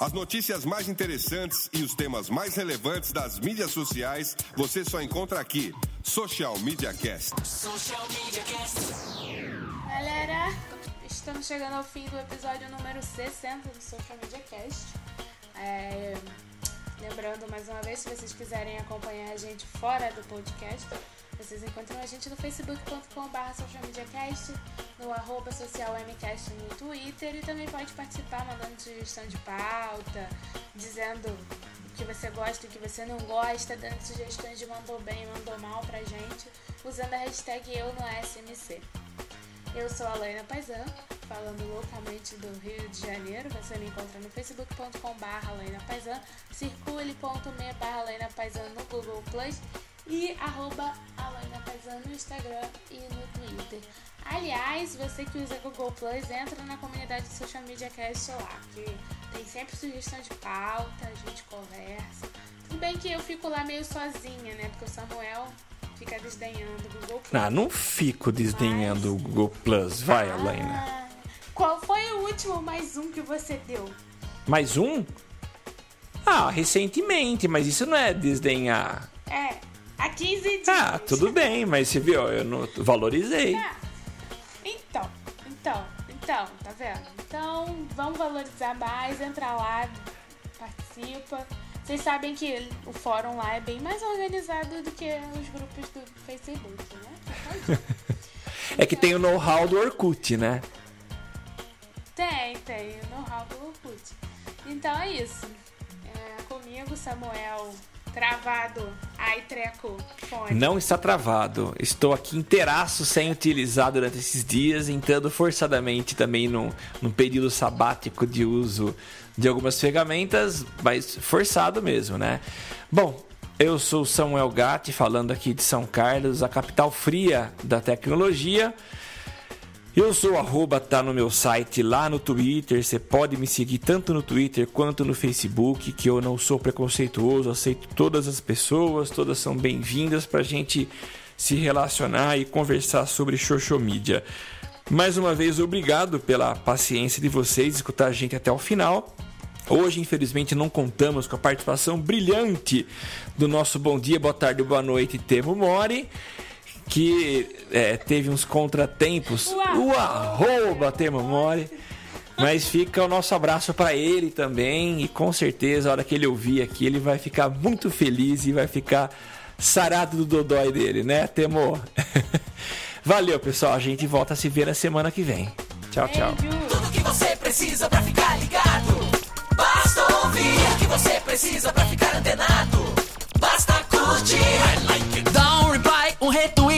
S5: As notícias mais interessantes e os temas mais relevantes das mídias sociais você só encontra aqui. Social Media Cast.
S4: Social Media Cast.
S1: Galera, estamos chegando ao fim do episódio número 60 do Social Media Cast. É, lembrando mais uma vez, se vocês quiserem acompanhar a gente fora do podcast, vocês encontram a gente no facebook.com.br socialmediacast, no arroba socialmcast no Twitter e também pode participar mandando sugestão de pauta, dizendo o que você gosta o que você não gosta, dando sugestões de mandou bem mandou mal pra gente, usando a hashtag eu no SMC. Eu sou a Laina Paisan, falando loucamente do Rio de Janeiro. Você me encontra no facebook.com.br Laina circule.me no Google Plus e arroba Alaina no Instagram e no Twitter. Aliás, você que usa Google Plus, entra na comunidade do Social Media Cast lá, que tem sempre sugestão de pauta, a gente conversa. Tudo bem que eu fico lá meio sozinha, né? Porque o Samuel fica desdenhando o Google Plus.
S2: Ah, não fico desdenhando o Google Plus. Vai, Alaina.
S1: Ah, Qual foi o último mais um que você deu?
S2: Mais um? Ah, recentemente, mas isso não é desdenhar.
S1: É, há 15 dias.
S2: Ah, tudo bem, mas você viu, eu não valorizei.
S1: Ah, então, então, então, tá vendo? Então, vamos valorizar mais, entra lá, participa. Vocês sabem que o fórum lá é bem mais organizado do que os grupos do Facebook, né?
S2: É que tem o know-how do Orkut, né?
S1: Tem, tem, o know-how do Orkut. Então é isso. É, comigo, Samuel. Travado. Ai, treco. Fone.
S2: Não está travado. Estou aqui inteiraço sem utilizar durante esses dias, entrando forçadamente também num, período sabático de uso de algumas ferramentas, mas forçado mesmo, né? Bom, eu sou Samuel Gatti, falando aqui de São Carlos, a capital fria da tecnologia. Eu sou arroba, tá no meu site lá no Twitter. Você pode me seguir tanto no Twitter quanto no Facebook, que eu não sou preconceituoso, aceito todas as pessoas, todas são bem-vindas pra gente se relacionar e conversar sobre social media. Mais uma vez, obrigado pela paciência de vocês escutar a gente até o final. Hoje, infelizmente, não contamos com a participação brilhante do nosso bom dia, boa tarde, boa noite, Temo Mori que é, teve uns contratempos. O arroba Temo Mori. Mas fica o nosso abraço para ele também. E com certeza, a hora que ele ouvir aqui, ele vai ficar muito feliz e vai ficar sarado do dodói dele, né, Temo? Valeu, pessoal. A gente volta a se ver na semana que vem. Tchau, tchau.
S4: Tudo que você precisa pra ficar ligado. Basta ouvir o que você precisa pra ficar antenado. Basta curtir. I like it. Dá um reply, um retweet.